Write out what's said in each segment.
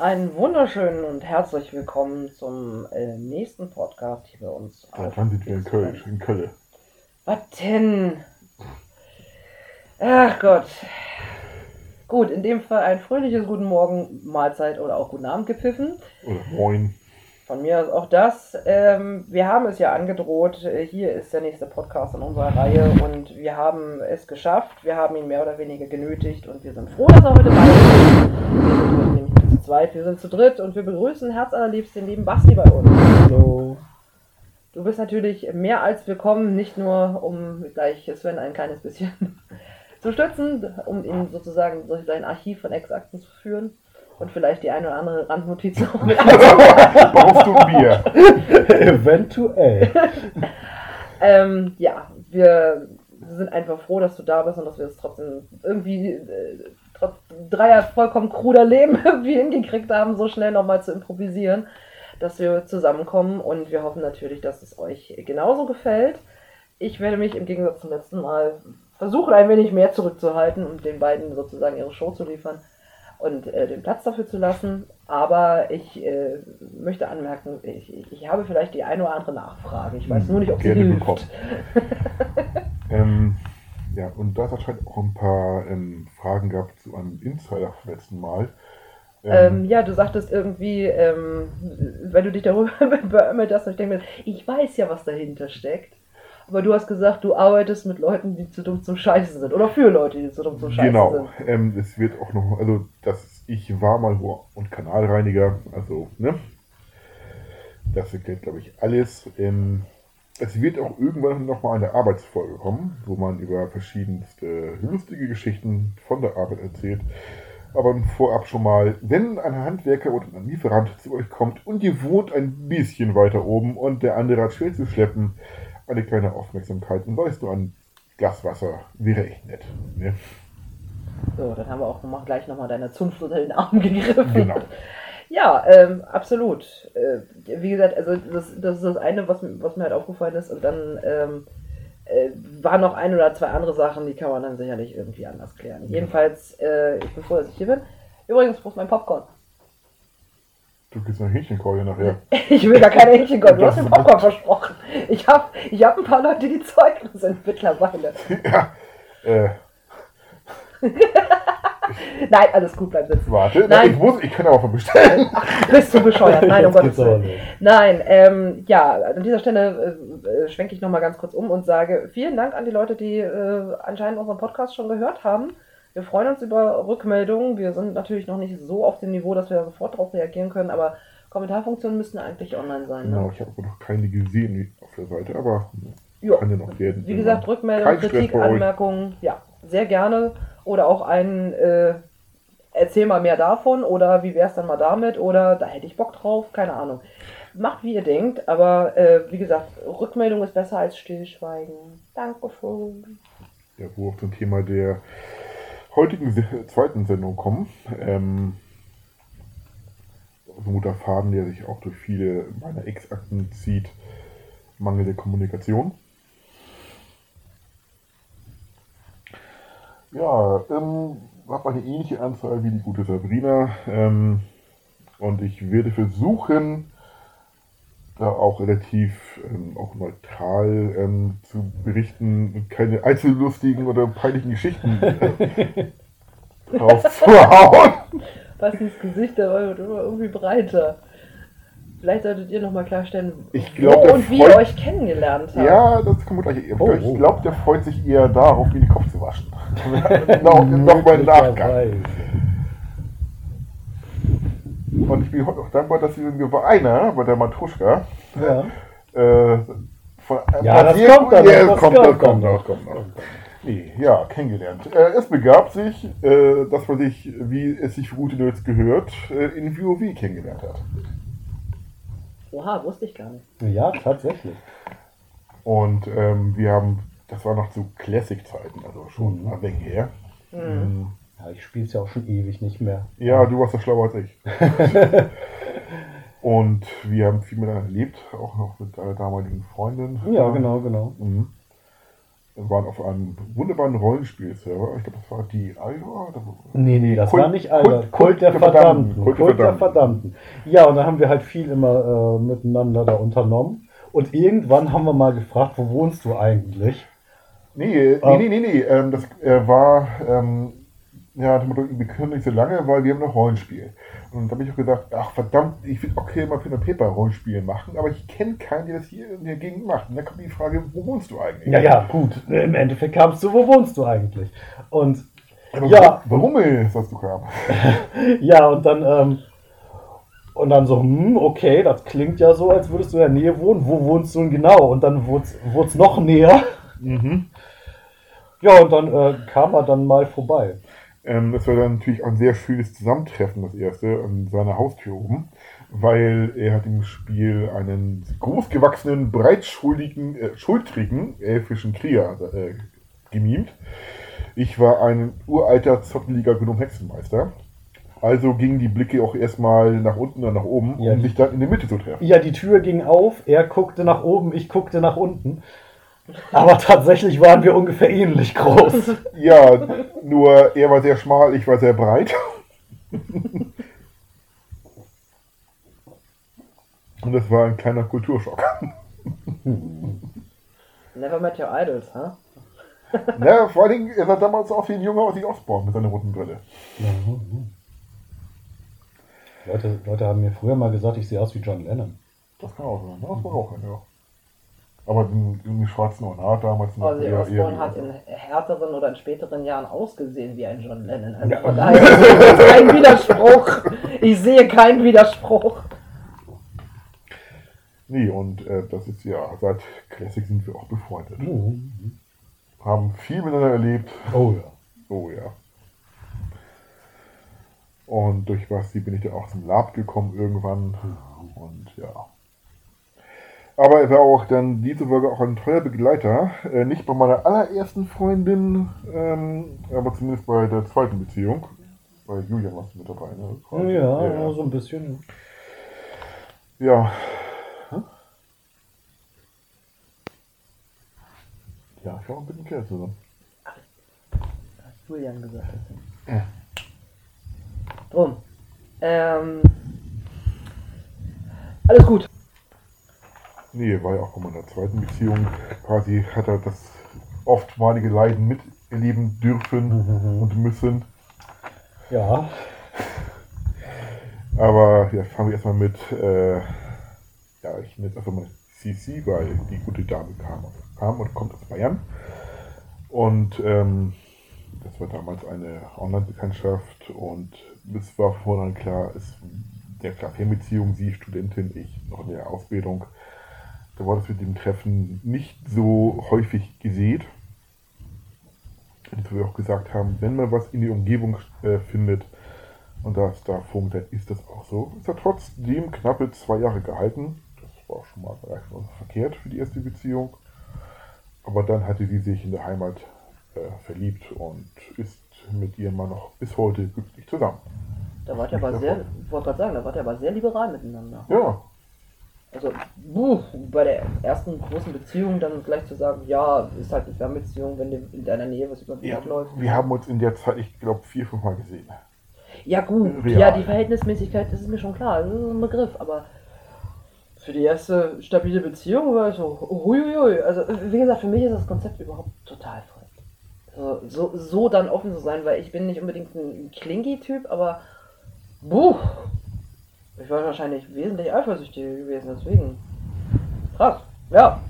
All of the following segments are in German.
Einen wunderschönen und herzlich willkommen zum äh, nächsten Podcast hier bei uns. Ja, dann sind wir in Köln. In Köln. Was denn? Ach Gott. Gut, in dem Fall ein fröhliches Guten Morgen, Mahlzeit oder auch Guten Abend gepfiffen. Oder Moin. Von mir aus auch das. Ähm, wir haben es ja angedroht. äh, Hier ist der nächste Podcast in unserer Reihe und wir haben es geschafft. Wir haben ihn mehr oder weniger genötigt und wir sind froh, dass er heute bei uns ist. Zweit, wir sind zu dritt und wir begrüßen herzallerliebst den lieben Basti bei uns. Hallo. Du bist natürlich mehr als willkommen, nicht nur um gleich Sven ein kleines bisschen zu stützen, um ihn sozusagen durch dein Archiv von Ex-Akten zu führen und vielleicht die eine oder andere Randnotiz noch mit Brauchst du Bier? Eventuell. ähm, ja, wir sind einfach froh, dass du da bist und dass wir es trotzdem irgendwie äh, trotz dreier vollkommen kruder Leben irgendwie hingekriegt haben, so schnell nochmal zu improvisieren, dass wir zusammenkommen und wir hoffen natürlich, dass es euch genauso gefällt. Ich werde mich im Gegensatz zum letzten Mal versuchen, ein wenig mehr zurückzuhalten und den beiden sozusagen ihre Show zu liefern und äh, den Platz dafür zu lassen. Aber ich äh, möchte anmerken, ich, ich- habe vielleicht die eine oder andere Nachfrage. Ich weiß nur nicht, ob sie hilft. ähm, ja, und da hat anscheinend auch ein paar ähm, Fragen gehabt zu einem Insider vom letzten Mal. Ähm, ja, du sagtest irgendwie, ähm, wenn du dich darüber beömmelt hast, ich denke mir, ich weiß ja, was dahinter steckt. Aber du hast gesagt, du arbeitest mit Leuten, die zu dumm zum Scheißen sind. Oder für Leute, die zu dumm zum Scheißen genau. sind. Ähm, es wird auch noch, also das, ich war mal wo und Kanalreiniger, also, ne? Das erklärt, glaube ich, alles. Ähm, es wird auch irgendwann noch mal eine Arbeitsfolge kommen, wo man über verschiedenste lustige Geschichten von der Arbeit erzählt. Aber vorab schon mal, wenn ein Handwerker oder ein Lieferant zu euch kommt und ihr wohnt ein bisschen weiter oben und der andere hat schwer zu schleppen, eine kleine Aufmerksamkeit und weißt du, ein Glas Wasser wäre echt nett. Ne? So, dann haben wir auch noch, gleich nochmal deine Zunft unter den Arm gegriffen. Genau. Ja, ähm, absolut. Äh, wie gesagt, also das, das ist das eine, was, mir- was mir halt aufgefallen ist. Und dann ähm, äh, waren noch ein oder zwei andere Sachen, die kann man dann sicherlich irgendwie anders klären. Jedenfalls, äh, ich bin froh, dass ich hier bin. Übrigens, wo ist mein Popcorn? Du kriegst eine Hähnchenkeule nachher. Ich will gar keine Hähnchenkorn. Du hast mir Popcorn versprochen. Ich habe ich hab ein paar Leute, die Zeugnis sind mittlerweile. ja. Äh, Nein, alles gut, bleib sitzen. warte, Nein. ich muss, ich kann aber von bestellen. Bist du bescheuert? Nein, um Gottes Willen. Nein, ähm, ja, an dieser Stelle äh, äh, schwenke ich nochmal ganz kurz um und sage vielen Dank an die Leute, die äh, anscheinend unseren Podcast schon gehört haben. Wir freuen uns über Rückmeldungen. Wir sind natürlich noch nicht so auf dem Niveau, dass wir sofort darauf reagieren können, aber Kommentarfunktionen müssten eigentlich online sein. Genau, Ne? ich habe aber noch keine gesehen auf der Seite, aber Jo. kann ja noch werden. Wie gesagt, Rückmeldungen, Kein Kritik. Anmerkungen, ja, sehr gerne. Oder auch ein äh, Erzähl mal mehr davon oder wie wär's dann mal damit oder da hätte ich Bock drauf, keine Ahnung. Macht wie ihr denkt, aber äh, wie gesagt, Rückmeldung ist besser als Stillschweigen. Dankeschön. Ja, wo wir zum Thema der heutigen zweiten Sendung kommen. Ähm, so ein guter Faden, der sich auch durch viele meiner Ex-Akten zieht. Mangel der Kommunikation. Ja, ähm, habe eine ähnliche Anzahl wie die gute Sabrina. Ähm, und ich werde versuchen, da auch relativ ähm, auch neutral ähm, zu berichten und keine einzellustigen oder peinlichen Geschichten äh, rauszuhauen. Bastis Gesicht, der wird immer irgendwie breiter. Vielleicht solltet ihr nochmal klarstellen, Ich glaub, wo und wie ihr euch kennengelernt habt. Ja, das kommt gleich. Oh, ich oh. glaube, der freut sich eher darauf, mir den Kopf zu waschen. noch, noch mal im Nachgang. Und ich bin heute auch dankbar, dass wir bei einer, bei der Matuschka, Ja. äh, von Ja, das kommt dann Ja, das kommt, das noch, noch. kommt noch. Nee, ja, kennengelernt. Äh, es begab sich, äh, dass man sich, wie es sich für gute Nerds gehört, äh, in WoW kennengelernt hat. Oha, wusste ich gar nicht. ja, tatsächlich. Und ähm, wir haben, das war noch zu Classic-Zeiten, also schon Mhm. ein wenig her. Mhm. Ja, ich spiele es ja auch schon ewig nicht mehr. Ja, du warst ja schlauer als ich. Und wir haben viel miteinander erlebt, auch noch mit deiner damaligen Freundin. Ja, genau, genau. Mhm. Wir waren auf einem wunderbaren Rollenspielserver. Ich glaube, das war die wo- Nee, nee, das Kult- war nicht Alter. Kult- Kult, der Kult der Verdammten. Verdammten. Kult, der Verdammten. Ja, und da haben wir halt viel immer äh, miteinander da unternommen. Und irgendwann haben wir mal gefragt, wo wohnst du eigentlich? Nee, nee, nee, nee, nee. Ähm, das äh, war, ähm, ja, wir können nicht so lange, weil wir haben noch Rollenspiel. Und da habe ich auch gesagt, ach verdammt, ich will hier mal Pen und Paper Rollenspiel machen, aber ich kenne keinen, der das hier in der Gegend macht. Und dann kommt die Frage, wo wohnst du eigentlich? Ja, ja, gut. Im Endeffekt kamst du, wo wohnst du eigentlich? Und Aber Ja. Warum ist das du kam? ja, und dann, ähm, und dann so, hm, okay, das klingt ja so, als würdest du in der Nähe wohnen. Wo wohnst du denn genau? Und dann wurde es noch näher. Mhm. Ja, und dann äh, kam er dann mal vorbei. Ähm, das war dann natürlich auch ein sehr schönes Zusammentreffen, das erste, an seiner Haustür oben, weil er hat im Spiel einen großgewachsenen, breitschuldigen, äh, schultrigen elfischen Krieger äh, gemimt. Ich war ein uralter, zotteliger Gnome-Hexenmeister. Also gingen die Blicke auch erstmal nach unten und nach oben, Ja. um sich dann in der Mitte zu treffen. Ja, die Tür ging auf, er guckte nach oben, ich guckte nach unten. Aber tatsächlich waren wir ungefähr ähnlich groß. Ja, nur er war sehr schmal, ich war sehr breit. Und das war ein kleiner Kulturschock. Never met your idols, huh? Ja, vor allen Dingen, er sah damals aus wie ein junger Ozzy Osbourne mit seiner roten Brille. Leute, Leute haben mir früher mal gesagt, ich sehe aus wie John Lennon. Das kann auch sein. Das war auch ein, ja. Aber den, den schwarzen Ornat damals noch Ozzy eher- Osbourne eher- hat in härteren oder in späteren Jahren ausgesehen wie ein John Lennon. Also Ja. von daher ist kein Widerspruch. Ich sehe keinen Widerspruch. Nee, und äh, das ist ja, seit Classic sind wir auch befreundet. Haben viel miteinander erlebt. Oh ja. Oh ja. Und durch Basti bin ich dann auch zum Lab gekommen irgendwann. Und ja. Aber er war auch dann diese Folge auch ein treuer Begleiter. Äh, nicht bei meiner allerersten Freundin, ähm, aber zumindest bei der zweiten Beziehung. Bei Julian warst du mit dabei, ne? Ja, ja. so ein bisschen. Ja. Hä? Ja, ich war auch mit dem Kerl zusammen. Julian gesagt. Ja. Drum. Ähm, alles gut. Nee, war ja auch bei meiner zweiten Beziehung. Quasi hat er das oftmalige Leiden miterleben dürfen und müssen. Ja. Aber ja, fangen wir erstmal mit, äh, ja, ich nenne es einfach mal CC, weil die gute Dame kam, kam und kommt aus Bayern. Und ähm, das war damals eine Online-Bekanntschaft und es war vorhin klar, es der Fernbeziehung, sie Studentin, ich noch in der Ausbildung. Da war das mit dem Treffen nicht so häufig gesehen. Und wir auch gesagt haben, wenn man was in die Umgebung äh, findet, und da es da funkt, dann ist das auch so. Es hat trotzdem knappe zwei Jahre gehalten. Das war schon mal vielleicht mal verkehrt für die erste Beziehung. Aber dann hatte sie sich in der Heimat äh, verliebt und ist mit ihrem Mann noch bis heute glücklich zusammen. Da wart ihr aber sehr, ich wollte gerade sagen, da wart ihr aber sehr liberal miteinander. Ja, Also, buh, bei der ersten großen Beziehung dann gleich zu sagen, ja, ist halt eine Fernbeziehung, wenn in deiner Nähe was über den ja läuft. wir haben uns in der Zeit, ich glaube, vier, fünf Mal gesehen. Ja, gut, Real. ja, die Verhältnismäßigkeit, das ist mir schon klar, das ist ein Begriff, aber für die erste stabile Beziehung war ich so, huiuiui. Also, wie gesagt, für mich ist das Konzept überhaupt total fremd. So, so, so dann offen zu sein, weil ich bin nicht unbedingt ein Klingi-Typ, aber, buh, ich war wahrscheinlich wesentlich eifersüchtiger gewesen, deswegen. Krass, ja,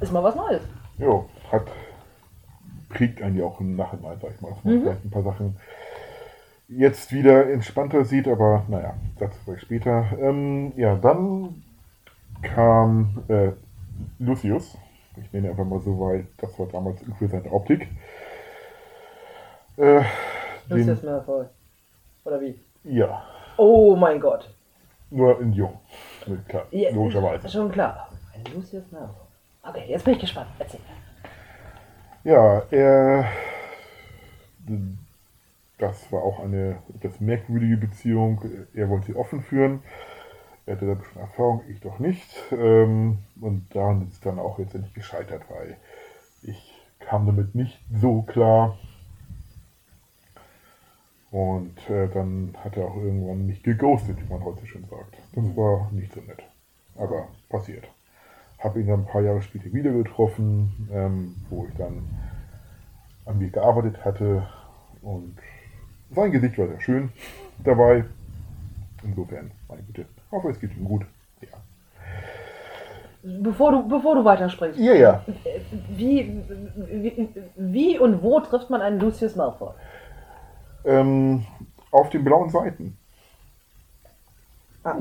ist mal was Neues. Ja, hat prägt einen ja auch im Nachhinein, sag ich mal, dass man Mhm. vielleicht ein paar Sachen jetzt wieder entspannter sieht, aber naja, dazu vielleicht später. Ähm, ja, dann kam äh, Lucius. Ich nenne einfach mal so, weil das war damals für seine Optik. Äh, ist den, voll. Oder wie? ja, Oh mein Gott. Nur in Jung. Mit Klar, Ja, logischerweise. Schon klar. Ein Lucius Malfoy. Okay, jetzt bin ich gespannt. Erzähl. Ja, er. Das war auch eine etwas merkwürdige Beziehung. Er wollte sie offen führen. Er hatte da schon Erfahrung, ich doch nicht. Ähm, Und daran ist es dann auch letztendlich gescheitert, weil ich kam damit nicht so klar. Und äh, dann hat er auch irgendwann mich geghostet, wie man heute schon sagt. Das war nicht so nett. Aber passiert. Habe ihn dann ein paar Jahre später wieder getroffen, ähm, wo ich dann an mir gearbeitet hatte. Und sein Gesicht war sehr schön dabei. Insofern, meine Güte. Hoffe, es geht ihm gut. Ja. Bevor du, bevor du weitersprichst, Ja, ja. wie, wie, wie und wo trifft man einen Lucius Malfoy? Ähm, auf den blauen Seiten. Ah,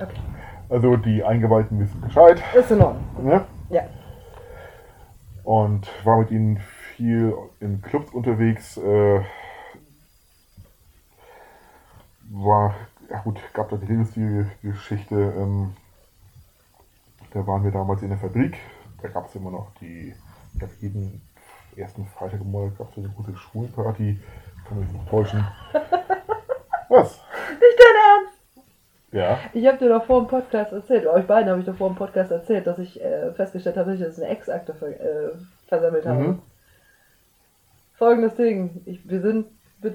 okay. Also die Eingeweihten wissen Bescheid. Ist in Ordnung. Ne? Ja. Und war mit ihnen viel in Clubs unterwegs. Äh, war, ja gut, gab da die lustige Geschichte. Ähm, da waren wir damals in der Fabrik. Da gab es immer noch die, ich glaube, jeden ersten Freitag im Monat gab es eine große Schulparty. Kann mich nicht täuschen. Was? Nicht dein Ernst? Ja. Ich habe dir doch vor dem Podcast erzählt, euch beiden habe ich doch vor dem Podcast erzählt, dass ich äh, festgestellt habe, dass ich jetzt eine Ex-Akte ver äh, versammelt habe. Mhm. Folgendes Ding. Ich, wir sind mit,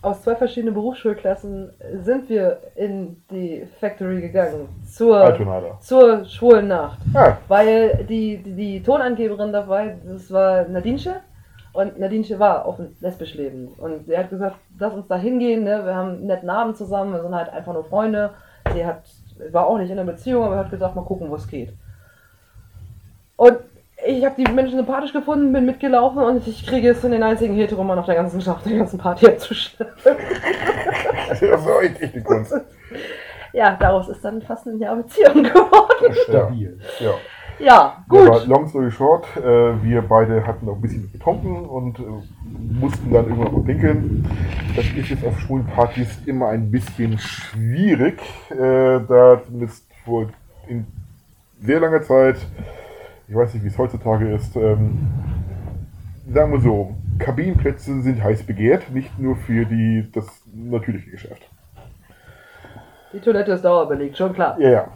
aus zwei verschiedenen Berufsschulklassen sind wir in die Factory gegangen. Zur, Altona. zur schwulen Nacht. Ah, Weil die, die, die Tonangeberin dabei, das war Nadinsche. Und Nadinsche war offen lesbisch lebend. Und sie hat gesagt, lass uns da hingehen, ne? wir haben einen netten Abend zusammen, wir sind halt einfach nur Freunde. Sie hat, war auch nicht in einer Beziehung, aber hat gesagt, mal gucken, wo es geht. Und ich habe die Menschen sympathisch gefunden, bin mitgelaufen und ich kriege es in den einzigen Heteroman auf der ganzen auf der ganzen Party abzuschleppen. das war echt, echt die Kunst. Ja, daraus ist dann fast ein Jahr Beziehung geworden. Stabil. Ja. Ja, Ja, gut. aber long story short, äh, wir beide hatten noch ein bisschen getrunken und äh, mussten dann irgendwann mal pinkeln. Das ist jetzt auf schwulen Partys immer ein bisschen schwierig, äh, da zumindest vor in sehr langer Zeit, ich weiß nicht, wie es heutzutage ist, ähm, sagen wir so, Kabinenplätze sind heiß begehrt, nicht nur für die, das natürliche Geschäft. Die Toilette ist dauerbelegt, schon klar. Ja, ja.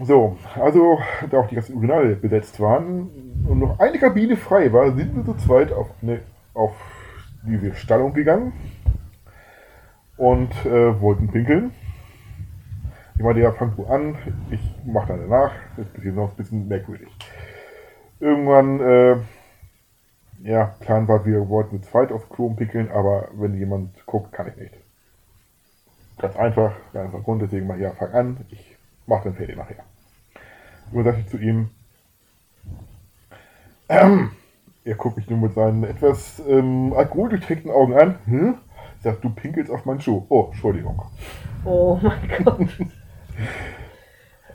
So, also da auch die ganzen Urinale besetzt waren und noch eine Kabine frei war, sind wir zu zweit auf, eine, auf diese Stallung gegangen und äh, wollten pinkeln. Ich meinte, ja, fang du an, ich mach dann danach. Das ist noch ein bisschen merkwürdig. Irgendwann, äh, ja, Plan war, wir wollten zu zweit aufs Klo pinkeln, aber wenn jemand guckt, kann ich nicht. Ganz einfach, ganz einfach Grund, deswegen mal, ja, fang an, ich mach dann fertig nachher. Und dann sagte ich zu ihm, ähm, er guckt mich nur mit seinen etwas ähm, alkoholdurchtränkten Augen an. Hm? Sagt, du pinkelst auf meinen Schuh. Oh, Entschuldigung. Oh mein Gott.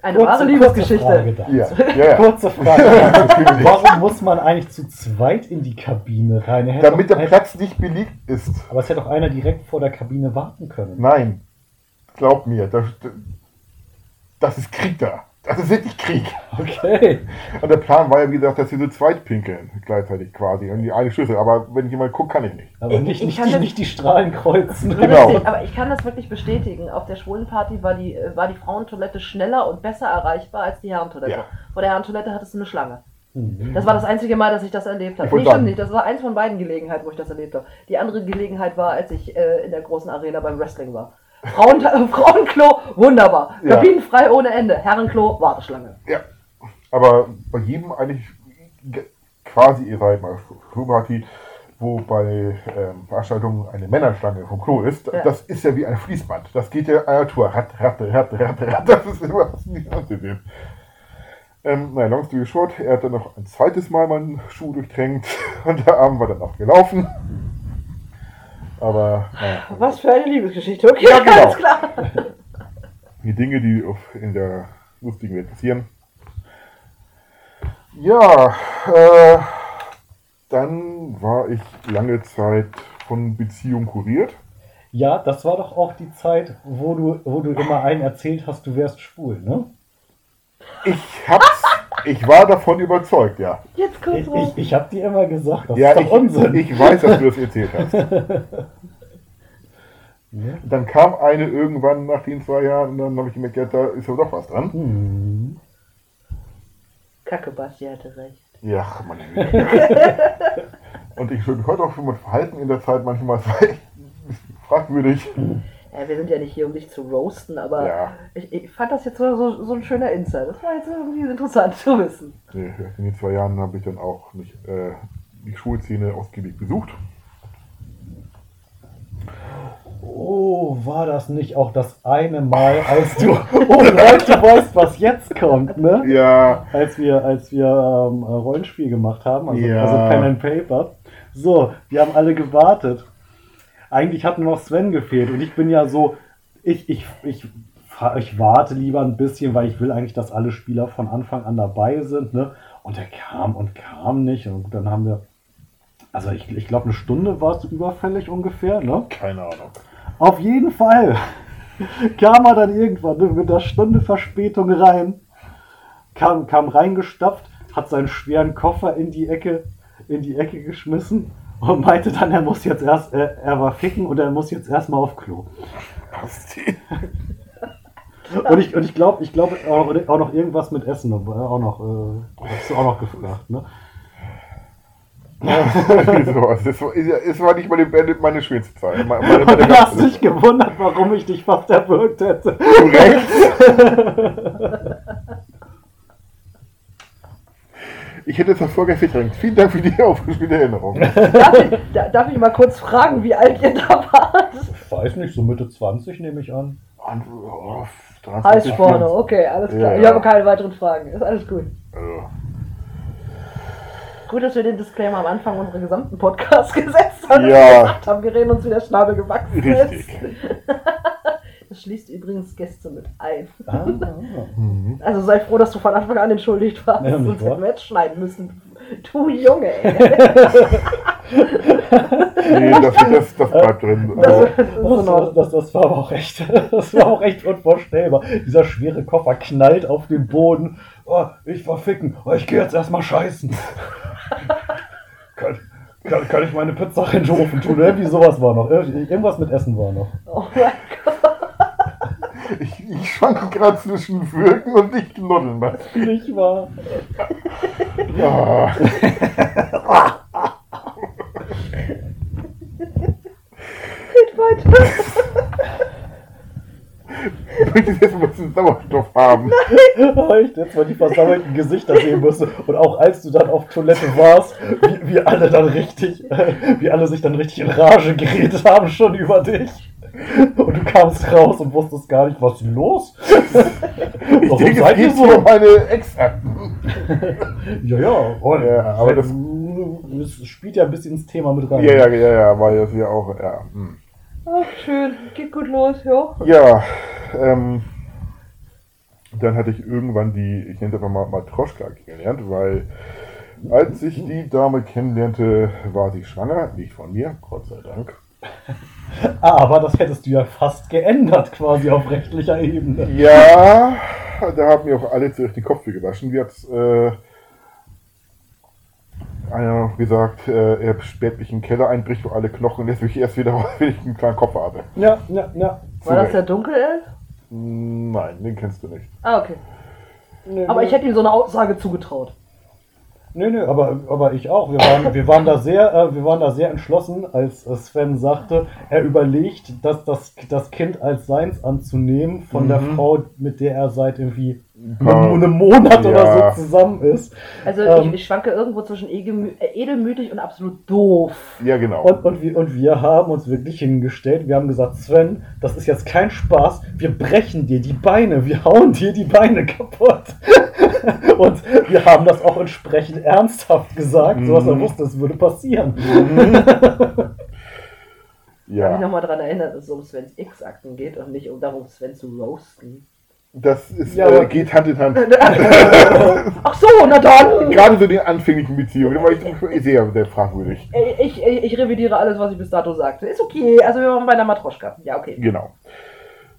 Eine Kurze- wahre kurze Liebesgeschichte. Frage da. Ja, ja, ja. Kurze Frage. Warum muss man eigentlich zu zweit in die Kabine rein? Er hätte Damit doch- der Platz nicht belegt ist. Aber es hätte doch einer direkt vor der Kabine warten können. Nein, glaub mir, das, das ist Krieg da. Das ist wirklich Krieg. Okay. Und der Plan war ja, wie gesagt, dass wir zu zweit pinkeln, gleichzeitig quasi. Und die eine Schlüssel. Aber wenn jemand guckt, kann ich nicht. Aber Ich- nicht, ich nicht, kann die, nicht die Strahlen kreuzen. Genau. Richtig, aber ich kann das wirklich bestätigen. Auf der Schwulenparty war die, äh, war die Frauentoilette schneller und besser erreichbar als die Herrentoilette. Ja. Vor der Herrentoilette hattest du eine Schlange. Mhm. Das war das einzige Mal, dass ich das erlebt habe. Nee, stimmt nicht. Das war eins von beiden Gelegenheiten, wo ich das erlebt habe. Die andere Gelegenheit war, als ich äh, in der großen Arena beim Wrestling war. Frauen, Frauenklo, wunderbar. Ja. Kabinenfrei ohne Ende. Herrenklo, Warteschlange. Ja. Aber bei jedem eigentlich ge- quasi, ihr seid mal Schulparty, wo bei ähm, Veranstaltungen eine Männerschlange vom Klo ist, Ja. das ist ja wie ein Fließband. Das geht ja einer Tour. Ratte, Ratte, Ratte, Ratte, Ratte. Das ist überhaupt nicht anzusehen. Ähm, nein, long story short, er hat dann noch ein zweites Mal meinen Schuh durchtränkt und der Abend war dann noch gelaufen. Aber naja, Was für eine Liebesgeschichte. Okay, Ja, genau. ganz klar. die Dinge, die in der lustigen Welt passieren. Ja, äh, dann war ich lange Zeit von Beziehung kuriert. Ja, das war doch auch die Zeit, wo du, wo du immer einen erzählt hast, du wärst schwul, ne? Ich hab's, ich war davon überzeugt, ja. Jetzt kommt's Ich, ich, ich hab dir immer gesagt, das ja, ist doch ich, Unsinn. ich weiß, dass du das erzählt hast. Ja. Dann kam eine irgendwann nach den zwei Jahren und dann habe ich gemerkt, ja, da ist ja doch was dran. Hm. Kacke, Basti hatte recht. Ja, meine Güte. Und ich würde mich heute auch für mein Verhalten in der Zeit manchmal es war Ja, wir sind ja nicht hier, um dich zu roasten, aber Ja. ich, ich fand das jetzt so, so, so ein schöner Insight. Das war jetzt irgendwie interessant zu wissen. Nee, in den zwei Jahren habe ich dann auch nicht äh, die Schulszene ausgiebig besucht. Oh, war das nicht auch das eine Mal, als du. Oh Leute, du weißt, was jetzt kommt, ne? Ja, Als wir, als wir ähm, Rollenspiel gemacht haben, also, Ja. also Pen and Paper. So, wir haben alle gewartet. Eigentlich hat nur noch Sven gefehlt und ich bin ja so, ich, ich, ich, ich warte lieber ein bisschen, weil ich will eigentlich, dass alle Spieler von Anfang an dabei sind, ne? Und er kam und kam nicht und gut, dann haben wir, also ich, ich glaube eine Stunde war es überfällig ungefähr, ne? keine Ahnung. Auf jeden Fall kam er dann irgendwann ne, mit einer Stunde Verspätung rein, kam, kam reingestapft, hat seinen schweren Koffer in die Ecke, in die Ecke geschmissen und meinte dann, er muss jetzt erst, er, er war ficken und er muss jetzt erstmal auf Klo. Und ich, und ich glaube, ich glaube auch, auch noch irgendwas mit Essen, äh, auch noch, äh, hast du auch noch gefragt, ne? so, also das war, es war nicht meine, meine schönste Zeit. Meine, meine, meine du hast dich gewundert, warum ich dich fast erwürgt hätte. Zu Recht. Ich hätte es davor verdrängt. Vielen Dank für die aufgespielte Erinnerung. Darf ich, da, darf ich mal kurz fragen, wie alt ihr da wart? Ich weiß nicht, so Mitte 20 nehme ich an. Und, oh, 23 Alles vorne, okay, alles klar. Ja, Ich habe keine weiteren Fragen. Ist alles gut. Also, Gut, dass wir den Disclaimer am Anfang unserer gesamten Podcast gesetzt haben. Ja. Und gesagt haben, wir reden uns wieder Schnabel gewachsen richtig. ist. Das schließt übrigens Gäste mit ein. Ah, Mhm. Also sei froh, dass du von Anfang an entschuldigt warst. Ja, hätten wir jetzt schneiden müssen. Du Junge, ey. Nee, das, das, das bleibt drin. Das, Also, ist in Das, das, das war aber auch echt, das war auch echt unvorstellbar. Dieser schwere Koffer knallt auf den Boden. Oh, ich war ficken. Oh, ich gehe jetzt erstmal scheißen. kann, kann, kann ich meine Pizza in den Ofen tun? Irgendwie sowas war noch. Ir- Irgendwas mit Essen war noch. Oh mein Gott. Ich, ich schwanke gerade zwischen Wirken und nicht knuddeln. Nicht wahr? Ja. Geht weiter. Ich möchte jetzt ein bisschen Sauerstoff haben. Ich jetzt mal die versammelten Gesichter sehen musste. Und auch als du dann auf Toilette warst, wie, wie alle dann richtig, äh, wie alle sich dann richtig in Rage geredet haben schon über dich. Und du kamst raus und wusstest gar nicht, was ist los? Ich Warum denke, es seid ihr so? um meine Ex-Akten. Ja, ja. Oh, Ja, aber das- das spielt ja ein bisschen ins Thema mit rein. Ja, ja, ja, ja, weil das ja auch, ja. hm. Ach, schön. Geht gut los, ja. Ja, ähm, dann hatte ich irgendwann die, ich nenne es einfach mal Matroschka kennengelernt, weil als ich die Dame kennenlernte, war sie schwanger, nicht von mir, Gott sei Dank. Aber das hättest du ja fast geändert, quasi auf rechtlicher Ebene. Ja, da haben mir auch alle zuerst den Kopf gewaschen. Wie hat äh, einer gesagt, äh, er sperrt mich in den Keller ein, bricht wo alle Knochen und lässt mich erst wieder raus, wenn ich einen kleinen Kopf habe. Ja, ja, ja. War das Zurecht. der Dunkelelf? Nein, den kennst du nicht. Ah, okay. Nee, Aber nee. ich hätte ihm so eine Aussage zugetraut. Nee, nee, aber, aber ich auch. Wir waren, wir waren, da, sehr, äh, wir waren da sehr entschlossen, als äh, Sven sagte, er überlegt, dass das, das Kind als seins anzunehmen von der Mhm. Frau, mit der er seit irgendwie einem, einem Monat Ja. oder so zusammen ist. Also Ähm. ich, ich schwanke irgendwo zwischen äh, edelmütig und absolut doof. Ja, genau. Und, und, wir, und wir haben uns wirklich hingestellt. Wir haben gesagt, Sven, das ist jetzt kein Spaß. Wir brechen dir die Beine. Wir hauen dir die Beine kaputt. und wir haben das auch entsprechend ernsthaft gesagt, so dass er Mhm. wusste, es würde passieren. Ich habe mich ja, nochmal daran erinnert, dass es um Svens X-Akten geht und nicht um darum, Sven zu roasten. Das ist, Ja, äh, aber- geht Hand in Hand. Ach so, na dann! Gerade so in den anfänglichen Beziehungen, war ich sehr, sehr fragwürdig. Ich, ich, ich revidiere alles, was ich bis dato sagte. Ist okay, also wir waren bei der Matroschka. Ja, okay. Genau.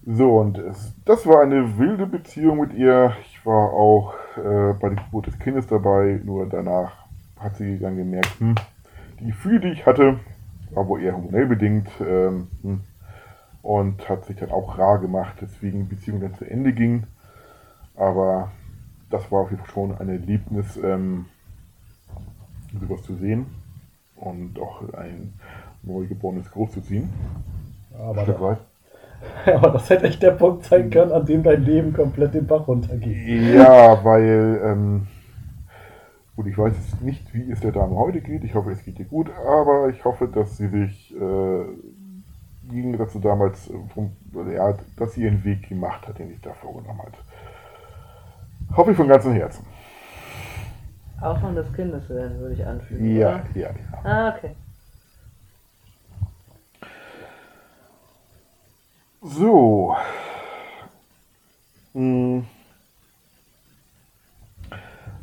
So, und das war eine wilde Beziehung mit ihr. Ich war auch äh, bei der Geburt des Kindes dabei, nur danach hat sie dann gemerkt, hm, die Gefühle, die ich hatte, war wohl eher hormonell bedingt ähm, hm, und hat sich dann auch rar gemacht, deswegen die Beziehung dann zu Ende ging. Aber das war auf jeden Fall schon ein Erlebnis, ähm, sowas zu sehen und auch ein neugeborenes großzuziehen. Aber, Stück weit. aber das hätte echt der Punkt sein können, an dem dein Leben komplett den Bach runtergeht. Ja, weil, ähm, gut, ich weiß jetzt nicht, wie es der Dame heute geht. Ich hoffe, es geht ihr gut, aber ich hoffe, dass sie sich, äh, im Gegensatz zu damals, äh, ja, dass sie ihren Weg gemacht hat, den ich da vorgenommen hat. Hoffe ich von ganzem Herzen. Auch von des Kindes willen, würde ich anfügen. Ja, Oder? ja, ja. Ah, okay. So. Hm.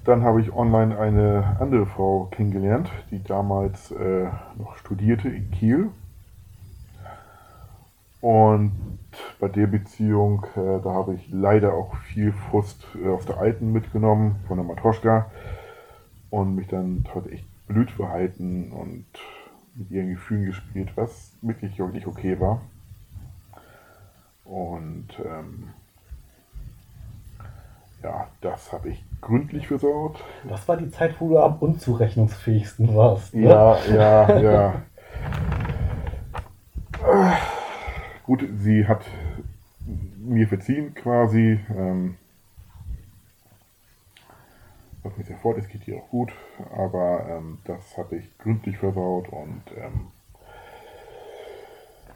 Dann habe ich online eine andere Frau kennengelernt, die damals äh, noch studierte in Kiel. Und bei der Beziehung, äh, da habe ich leider auch viel Frust äh, aus der alten mitgenommen, von der Matroschka. Und mich dann heute echt blöd verhalten und mit ihren Gefühlen gespielt, was wirklich nicht okay war. Und ähm, ja, das habe ich gründlich versaut. Das war die Zeit, wo du am unzurechnungsfähigsten warst. Ne? Ja, ja, ja. Gut, sie hat mir verziehen quasi. Ähm, was mir sehr fort, es geht ihr auch gut, aber ähm, das habe ich gründlich versaut und ähm,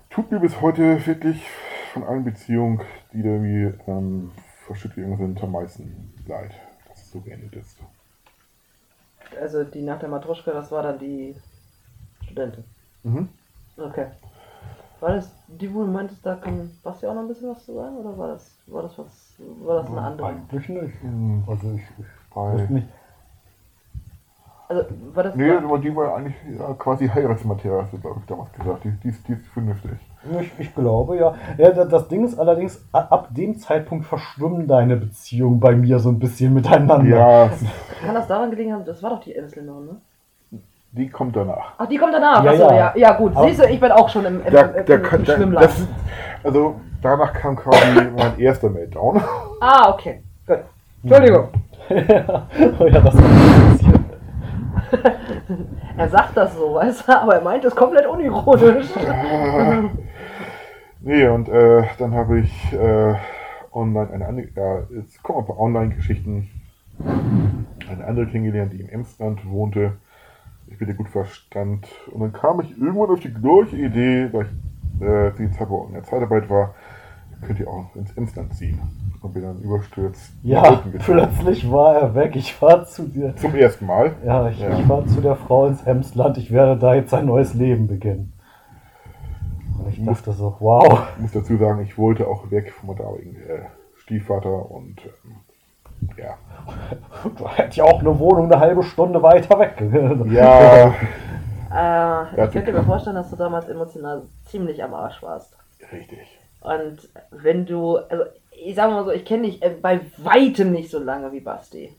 tut mir bis heute wirklich von allen Beziehungen, die da irgendwie ähm, verschüttet gegangen sind, am meisten leid, dass es so geendet ist. Also die nach der Matruschka, das war dann die Studentin. Mhm. Okay. War das die, wo du meintest, da kann Basti auch noch ein bisschen was zu sagen? Oder war das, war das was, war das eine andere? Eigentlich nicht. Also ich, ich wusste nicht. Also war das. Nee, aber die war eigentlich ja, quasi Heiratsmaterial, hast du, glaube ich, damals gesagt. Die, die, ist, die ist vernünftig. Ich, ich glaube, ja. ja. da- Das Ding ist allerdings, ab dem Zeitpunkt verschwimmen deine Beziehungen bei mir so ein bisschen miteinander. Ja, Kann das daran gelegen haben? Das war doch die Emslinderin, ne? Die kommt danach. Ach, die kommt danach. Ja, Achso, ja. ja. ja. gut. Siehst du, ich bin auch schon im, im, im, da, im, im Schwimmland. das, also danach kam quasi mein erster Meltdown. Ah, okay. Gut. Entschuldigung. oh ja, das. Er sagt das so, weißt du, aber er meint es komplett unironisch. nee, und äh, dann habe ich äh, online eine andere, ja, jetzt kommen ein paar Online-Geschichten. Eine andere kennengelernt, die in Emsland wohnte. Ich bin ihr gut verstand. Und dann kam ich irgendwann auf die gleiche Idee, weil ich äh, die Zeit, in der Zeitarbeit war, könnt ihr auch ins Emsland ziehen. Und bin dann überstürzt Ja, plötzlich war er weg. Ich fahr zu dir. Zum ersten Mal. Ja, ich, Ja. ich fahr zu der Frau ins Emsland. Ich werde da jetzt ein neues Leben beginnen. Und ich dachte so, wow. Ich muss dazu sagen, ich wollte auch weg vom damaligen äh, Stiefvater und ähm, ja. Du hättest ja auch eine Wohnung eine halbe Stunde weiter weg. Ja, Äh, ich könnte mir vorstellen, dass du damals emotional ziemlich am Arsch warst. richtig. Und wenn du, also ich sag mal so, ich kenne dich äh, bei weitem nicht so lange wie Basti.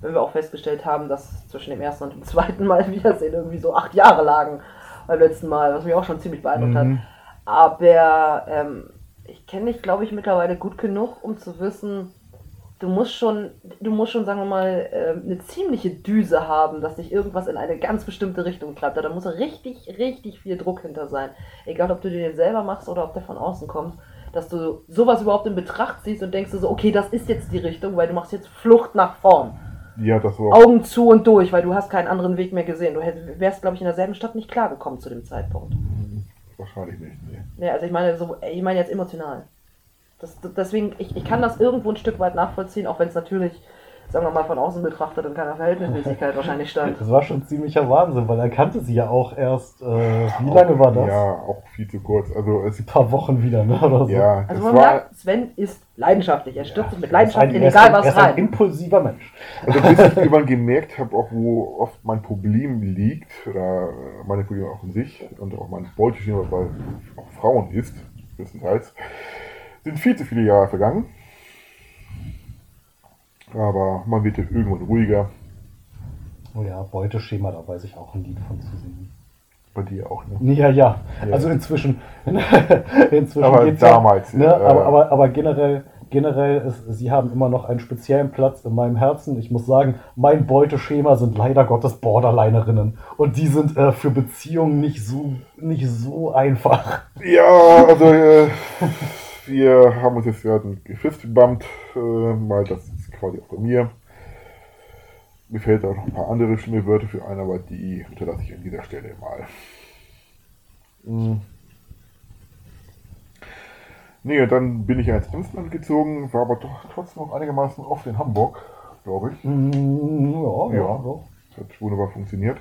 Wenn wir auch festgestellt haben, dass zwischen dem ersten und dem zweiten Mal Wiedersehen irgendwie so acht Jahre lagen beim letzten Mal, was mich auch schon ziemlich beeindruckt hat. Mhm. Aber ähm, ich kenne dich, glaube ich, mittlerweile gut genug, um zu wissen, du musst schon, du musst schon, sagen wir mal, ähm, eine ziemliche Düse haben, dass dich irgendwas in eine ganz bestimmte Richtung treibt. Da muss richtig, richtig viel Druck hinter sein. Egal, ob du dir den selber machst oder ob der von außen kommt, dass du sowas überhaupt in Betracht ziehst und denkst du so, okay, das ist jetzt die Richtung, weil du machst jetzt Flucht nach vorn. Ja, das war Augen zu und durch, weil du hast keinen anderen Weg mehr gesehen. Du wärst, glaube ich, in derselben Stadt nicht klargekommen zu dem Zeitpunkt. wahrscheinlich nicht. Nee. Ja, also ich meine, so, ich meine jetzt emotional. Das, das- deswegen, ich, ich kann das irgendwo ein Stück weit nachvollziehen, auch wenn es natürlich, sagen wir mal, von außen betrachtet in keiner Verhältnismäßigkeit wahrscheinlich stand. Das war schon ziemlicher Wahnsinn, weil er kannte sie ja auch erst, äh, wie lange war das? Ja, auch viel zu kurz. Also es Ein paar Wochen wieder, ne? Oder so. ja, Also man war merkt, Sven ist leidenschaftlich. Er stürzt sich mit Leidenschaft ein- in egal was Er ist ein rein. impulsiver Mensch. Also bis ich irgendwann gemerkt habe, auch wo oft mein Problem liegt, oder meine Probleme auch in sich und auch mein Beuteschema bei auch Frauen ist, größtenteils, sind viel zu viele Jahre vergangen. Aber man wird ja irgendwann ruhiger. Oh ja, Beuteschema, da weiß ich auch ein Lied von zu singen. Bei dir auch, ne? Ja, ja. Ja. Also inzwischen. inzwischen Aber damals, Ja, ne, ja, aber, ja. aber, aber generell, generell ist, sie haben immer noch einen speziellen Platz in meinem Herzen. Ich muss sagen, mein Beuteschema sind leider Gottes Borderlinerinnen. Und die sind äh, für Beziehungen nicht so, nicht so einfach. Ja, also äh, wir haben uns jetzt gerade ein Gefist gebammt, äh, mal das ist quasi auch bei mir. Mir fällt auch noch ein paar andere schlimme Wörter für ein, aber die unterlasse ich an dieser Stelle mal. Hm. Nee, dann bin ich ja ins Emsland gezogen, war aber doch trotzdem noch einigermaßen oft in Hamburg, glaube ich. Mm, ja, ja, Ja. so. Das hat wunderbar funktioniert.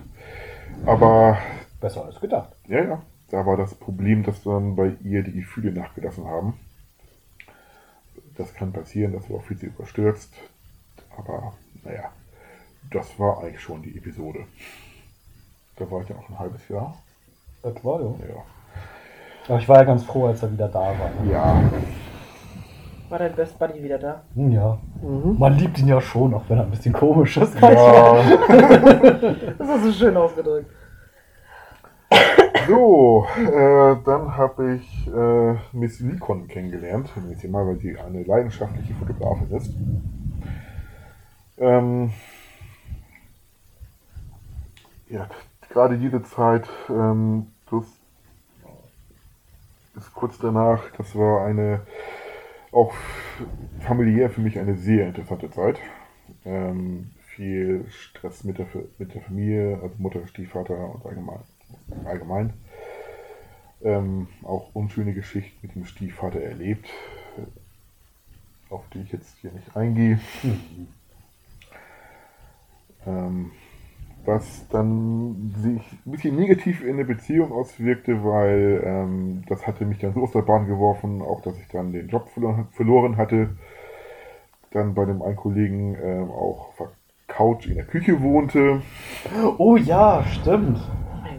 Aber Besser als gedacht. ja, ja, da war das Problem, dass dann bei ihr die Gefühle nachgelassen haben. Das kann passieren, das war viel zu überstürzt. Aber naja, das war eigentlich schon die Episode. Da war ich dann auch ein halbes Jahr. Etwa, ja. Ja. Aber ich war ja ganz froh, als er wieder da war. Ja, War dein Best Buddy wieder da? Hm, Ja. Mhm. Man liebt ihn ja schon, auch wenn er ein bisschen komisch ist. ja. Das hast du schön ausgedrückt. So, äh, dann habe ich äh, Miss Nikon kennengelernt, nenne ich mal, weil sie eine leidenschaftliche Fotografin ist. Ähm, ja, gerade diese Zeit, ähm, plus ist kurz danach, das war eine auch familiär für mich eine sehr interessante Zeit. Ähm, viel Stress mit der, mit der Familie, also Mutter, Stiefvater und allgemein. Allgemein. Ähm, auch unschöne Geschichten mit dem Stiefvater erlebt, auf die ich jetzt hier nicht eingehe. Ähm, was dann sich ein bisschen negativ in der Beziehung auswirkte, weil ähm, das hatte mich dann so aus der Bahn geworfen, auch dass ich dann den Job verloren, verloren hatte. Dann bei dem einen Kollegen ähm, auch auf der Couch in der Küche wohnte. Oh ja, stimmt.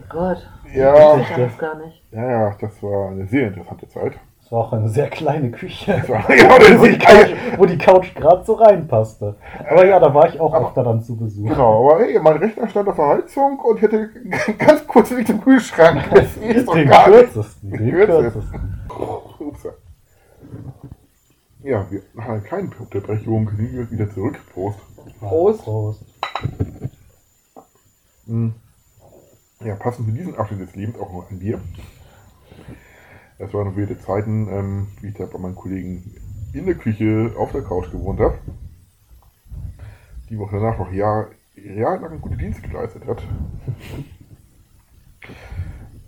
Mein Gott. Ja, Ich kann das gar nicht. ja, ja, das war eine sehr interessante Zeit. Es war auch eine sehr kleine Küche, Das war, ja, das wo die. Couch, wo die Couch gerade so reinpasste. Aber ja, da war ich auch öfter dann zu Besuch. Genau, aber hey, mein Rechner stand auf der Heizung und ich hätte ganz kurz Weg zum Kühlschrank. Das ist doch Den gar nicht. kürzesten, den Kürzesten. kürzesten. Ja, wir nach einer kleinen Unterbrechung sind wir wieder zurück. Prost. Prost. Prost. Hm. Ja, passend zu diesem Abschnitt des Lebens auch noch ein Bier. Das waren wilde Zeiten, ähm, wie ich da bei meinen Kollegen in der Küche auf der Couch gewohnt habe. Die Woche danach noch Jahr, jahrelang gute Dienste geleistet hat.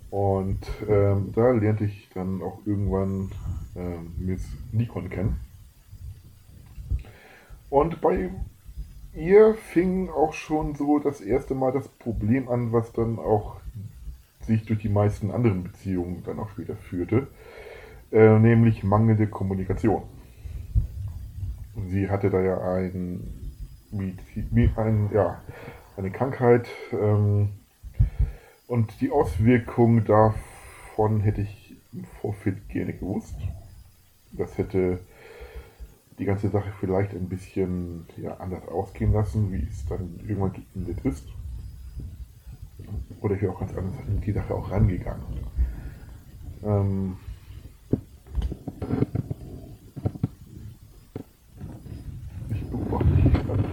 Und ähm, da lernte ich dann auch irgendwann ähm, Miss Nikon kennen. Und bei ihr fing auch schon so das erste Mal das Problem an, was dann auch sich durch die meisten anderen Beziehungen dann auch später führte, äh, nämlich mangelnde Kommunikation. Sie hatte da ja ein, ein, ja, eine Krankheit ähm, und die Auswirkung davon hätte ich im Vorfeld gerne gewusst. Das hätte die ganze Sache vielleicht ein bisschen ja, anders ausgehen lassen, wie es dann irgendwann geendet ist. Oder ich wäre auch ganz anders an die Sache auch rangegangen. Ähm ich beobachte dich gerade.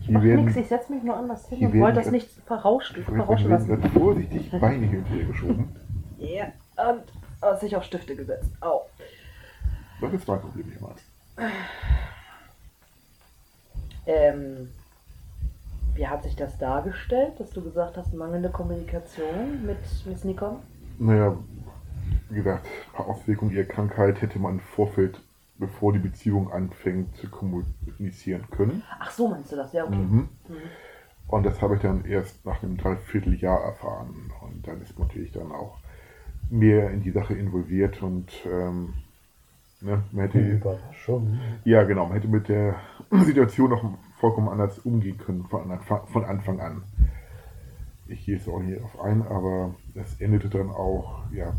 Hier Mach werden, nix, ich setze mich nur anders hin und wollte das nicht verrauschen, lassen. gerade vorsichtig Beine hin und her geschoben. Ja, und hast sich auf Stifte gesetzt. Au. Das ist mein Problem hier mal. Ähm, wie hat sich das dargestellt, dass du gesagt hast, mangelnde Kommunikation mit Miss Nikon? Naja, wie gesagt, Auswirkungen ihrer Krankheit hätte man im Vorfeld, bevor die Beziehung anfängt, zu kommunizieren können. Ach so, meinst du das? Ja, okay. Mhm. Mhm. Und das habe ich dann erst nach einem Dreivierteljahr erfahren. Und dann ist man natürlich dann auch mehr in die Sache involviert und ähm, ne, man hätte, Überraschung. ja genau, man hätte mit der Situation noch vollkommen anders umgehen können von, Anfang- von Anfang an. Ich gehe jetzt auch nicht auf ein, aber es endete dann auch, ja,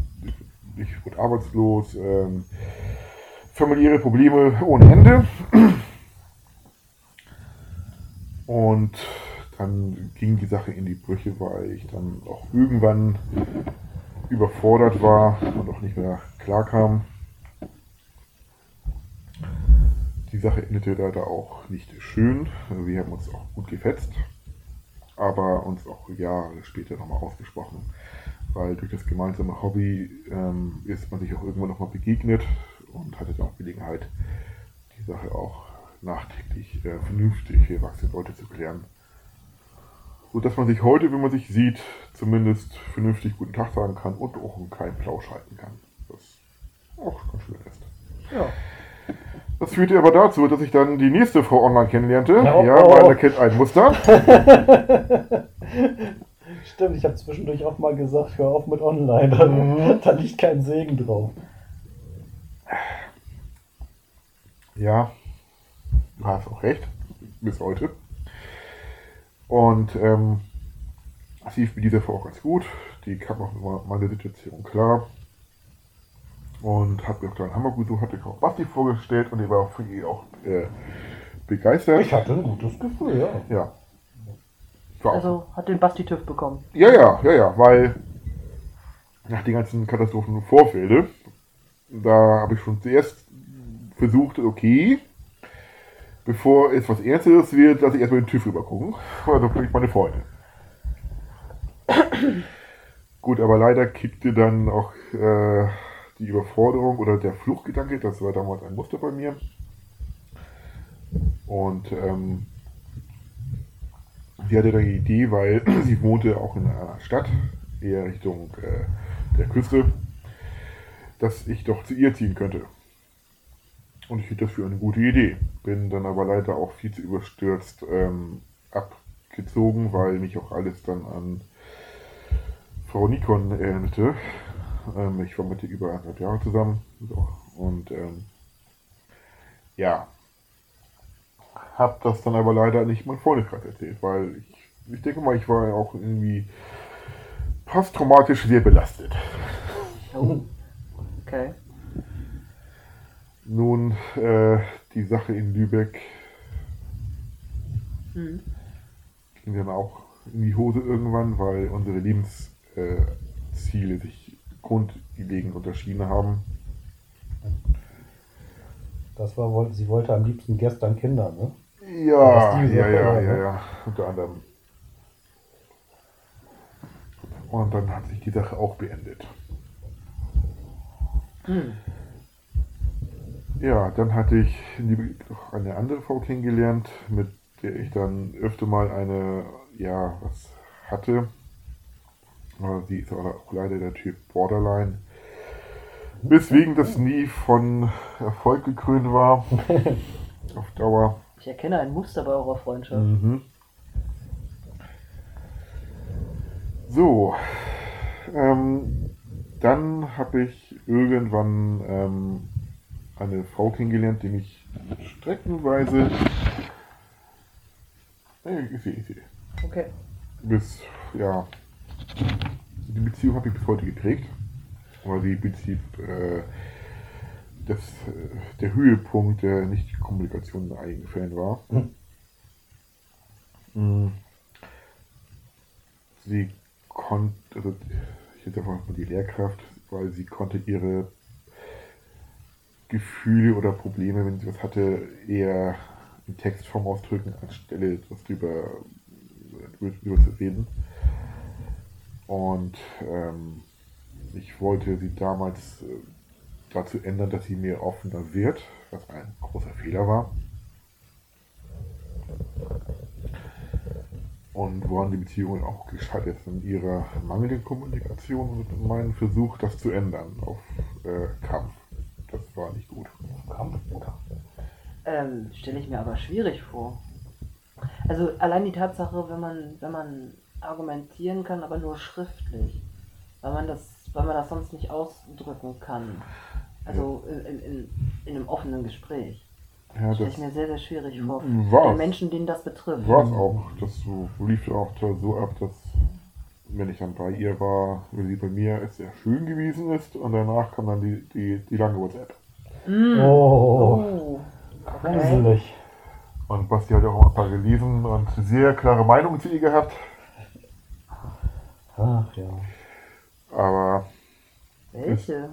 ich wurde arbeitslos, ähm, familiäre Probleme ohne Ende. Und dann ging die Sache in die Brüche, weil ich dann auch irgendwann überfordert war und auch nicht mehr klar kam. Die Sache endete leider auch nicht schön. Wir haben uns auch gut gefetzt, aber uns auch Jahre später nochmal ausgesprochen, weil durch das gemeinsame Hobby ähm, ist man sich auch irgendwann nochmal begegnet und hatte dann auch Gelegenheit, die Sache auch nachträglich äh, vernünftig für erwachsene Leute zu klären. So dass man sich heute, wenn man sich sieht, zumindest vernünftig guten Tag sagen kann und auch einen kleinen Plausch halten kann. Was auch ganz schön ist. Ja. Das führte aber dazu, dass ich dann die nächste Frau online kennenlernte. Oh, ja, oh. man erkennt ein Muster. Stimmt, ich habe zwischendurch auch mal gesagt, hör auf mit online, da, Mhm. da liegt kein Segen drauf. Ja, du hast auch recht. Bis heute. Und ähm, es lief mit dieser Frau auch ganz gut. Die kam auch mit meiner Situation klar. Und hat mir auch dann Hamburg besucht, hatte ich auch Basti vorgestellt und die war auch für ihn auch äh, begeistert. Ich hatte ein gutes Gefühl, ja. Ja. War auch Also hat den Basti TÜV bekommen. Ja, ja, ja, ja, weil nach den ganzen Katastrophen im Vorfelde, da habe ich schon zuerst versucht, okay, bevor es was Ernstes wird, lasse ich erstmal den TÜV rüber gucken. Also kriege ich meine Freunde. Gut, aber leider kickte dann auch äh, die Überforderung oder der Fluchtgedanke, das war damals ein Muster bei mir. Und ähm, sie hatte dann die Idee, weil sie wohnte auch in einer Stadt, eher Richtung äh, der Küste, dass ich doch zu ihr ziehen könnte. Und ich hielt das für eine gute Idee. Bin dann aber leider auch viel zu überstürzt ähm, abgezogen, weil mich auch alles dann an Frau Nikon erinnerte. Ähm, ich war mit ihr über anderthalb Jahre zusammen. So. Und ähm, ja, habe das dann aber leider nicht meinem Freundeskreis erzählt, weil ich, ich denke mal, ich war ja auch irgendwie posttraumatisch sehr belastet. Oh. Okay. Nun, äh, die Sache in Lübeck Hm. ging dann auch in die Hose irgendwann, weil unsere Lebensziele äh, Grundlegend unterschieden haben. Das war, sie wollte am liebsten gestern Kinder, ne? Ja, ja, ja, ja, ne? ja, unter anderem. Und dann hat sich die Sache auch beendet. Hm. Ja, dann hatte ich noch eine andere Frau kennengelernt, mit der ich dann öfter mal eine, ja, was hatte. Sie ist aber auch leider der Typ Borderline. Weswegen das nie von Erfolg gekrönt war. Auf Dauer. Ich erkenne ein Muster bei eurer Freundschaft. Mhm. So, ähm, dann habe ich irgendwann ähm, eine Frau kennengelernt, die mich streckenweise, äh, ich sehe, ich sehe, Okay. bis, ja, die Beziehung habe ich bis heute geprägt, weil sie im Prinzip äh, das, äh, der Höhepunkt der Nicht-Kommunikation in einigen Fällen war. Mm. Sie konnte, also ich jetzt einfach mal die Lehrkraft, weil sie konnte ihre Gefühle oder Probleme, wenn sie was hatte, eher in Textform ausdrücken, anstelle etwas drüber, drüber zu reden. Und ähm, ich wollte sie damals äh, dazu ändern, dass sie mir offener wird, was ein großer Fehler war. Und woran die Beziehung auch gescheitert in ihrer mangelnden Kommunikation und in meinem Versuch, das zu ändern auf äh, Kampf. Das war nicht gut. Kampf, oder? Ähm, Stelle ich mir aber schwierig vor. Also allein die Tatsache, wenn man, wenn man argumentieren kann, aber nur schriftlich, weil man das, weil man das sonst nicht ausdrücken kann. Also in, in, in, in einem offenen Gespräch. Ja, Stelle das ich mir sehr, sehr schwierig vor. Den Menschen, denen das betrifft. war es auch. Das so, lief auch so ab, dass wenn ich dann bei ihr war, wenn sie bei mir es sehr schön gewesen ist und danach kam dann die, die, die lange WhatsApp. Mm. Oh, Oh. Okay. gruselig. Und Basti hat auch ein paar gelesen und sehr klare Meinungen zu ihr gehabt. Ach ja. Aber Welche?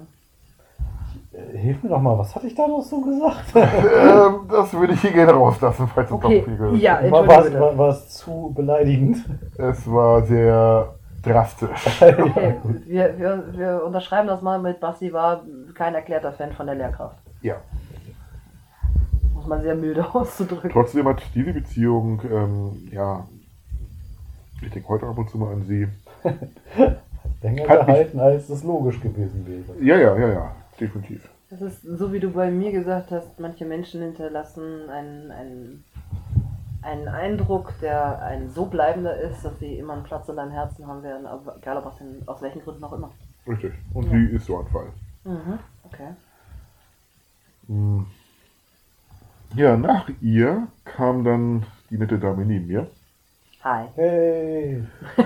Äh, hilf mir doch mal, was hatte ich da noch so gesagt? ähm, das würde ich hier gerne rauslassen, falls es Okay, doch viel ja, war, war, war es zu beleidigend? Es war sehr drastisch. Okay, wir, wir, wir unterschreiben das mal mit Basti war kein erklärter Fan von der Lehrkraft. Ja. Muss man sehr milde auszudrücken. Trotzdem hat diese Beziehung, ähm, ja, ich denke heute ab und zu mal an sie. Länger Hat mich- gehalten, als es logisch gewesen wäre. Ja, ja, ja, ja, definitiv. Das ist so, wie du bei mir gesagt hast, manche Menschen hinterlassen einen, einen, einen Eindruck, der ein so bleibender ist, dass sie immer einen Platz in deinem Herzen haben werden, egal ob aus, den, aus welchen Gründen auch immer. Richtig. Und Ja. sie ist so ein Fall. Mhm, okay. Hm. Ja, nach ihr kam dann die nette Dame neben mir. Hi. Hey!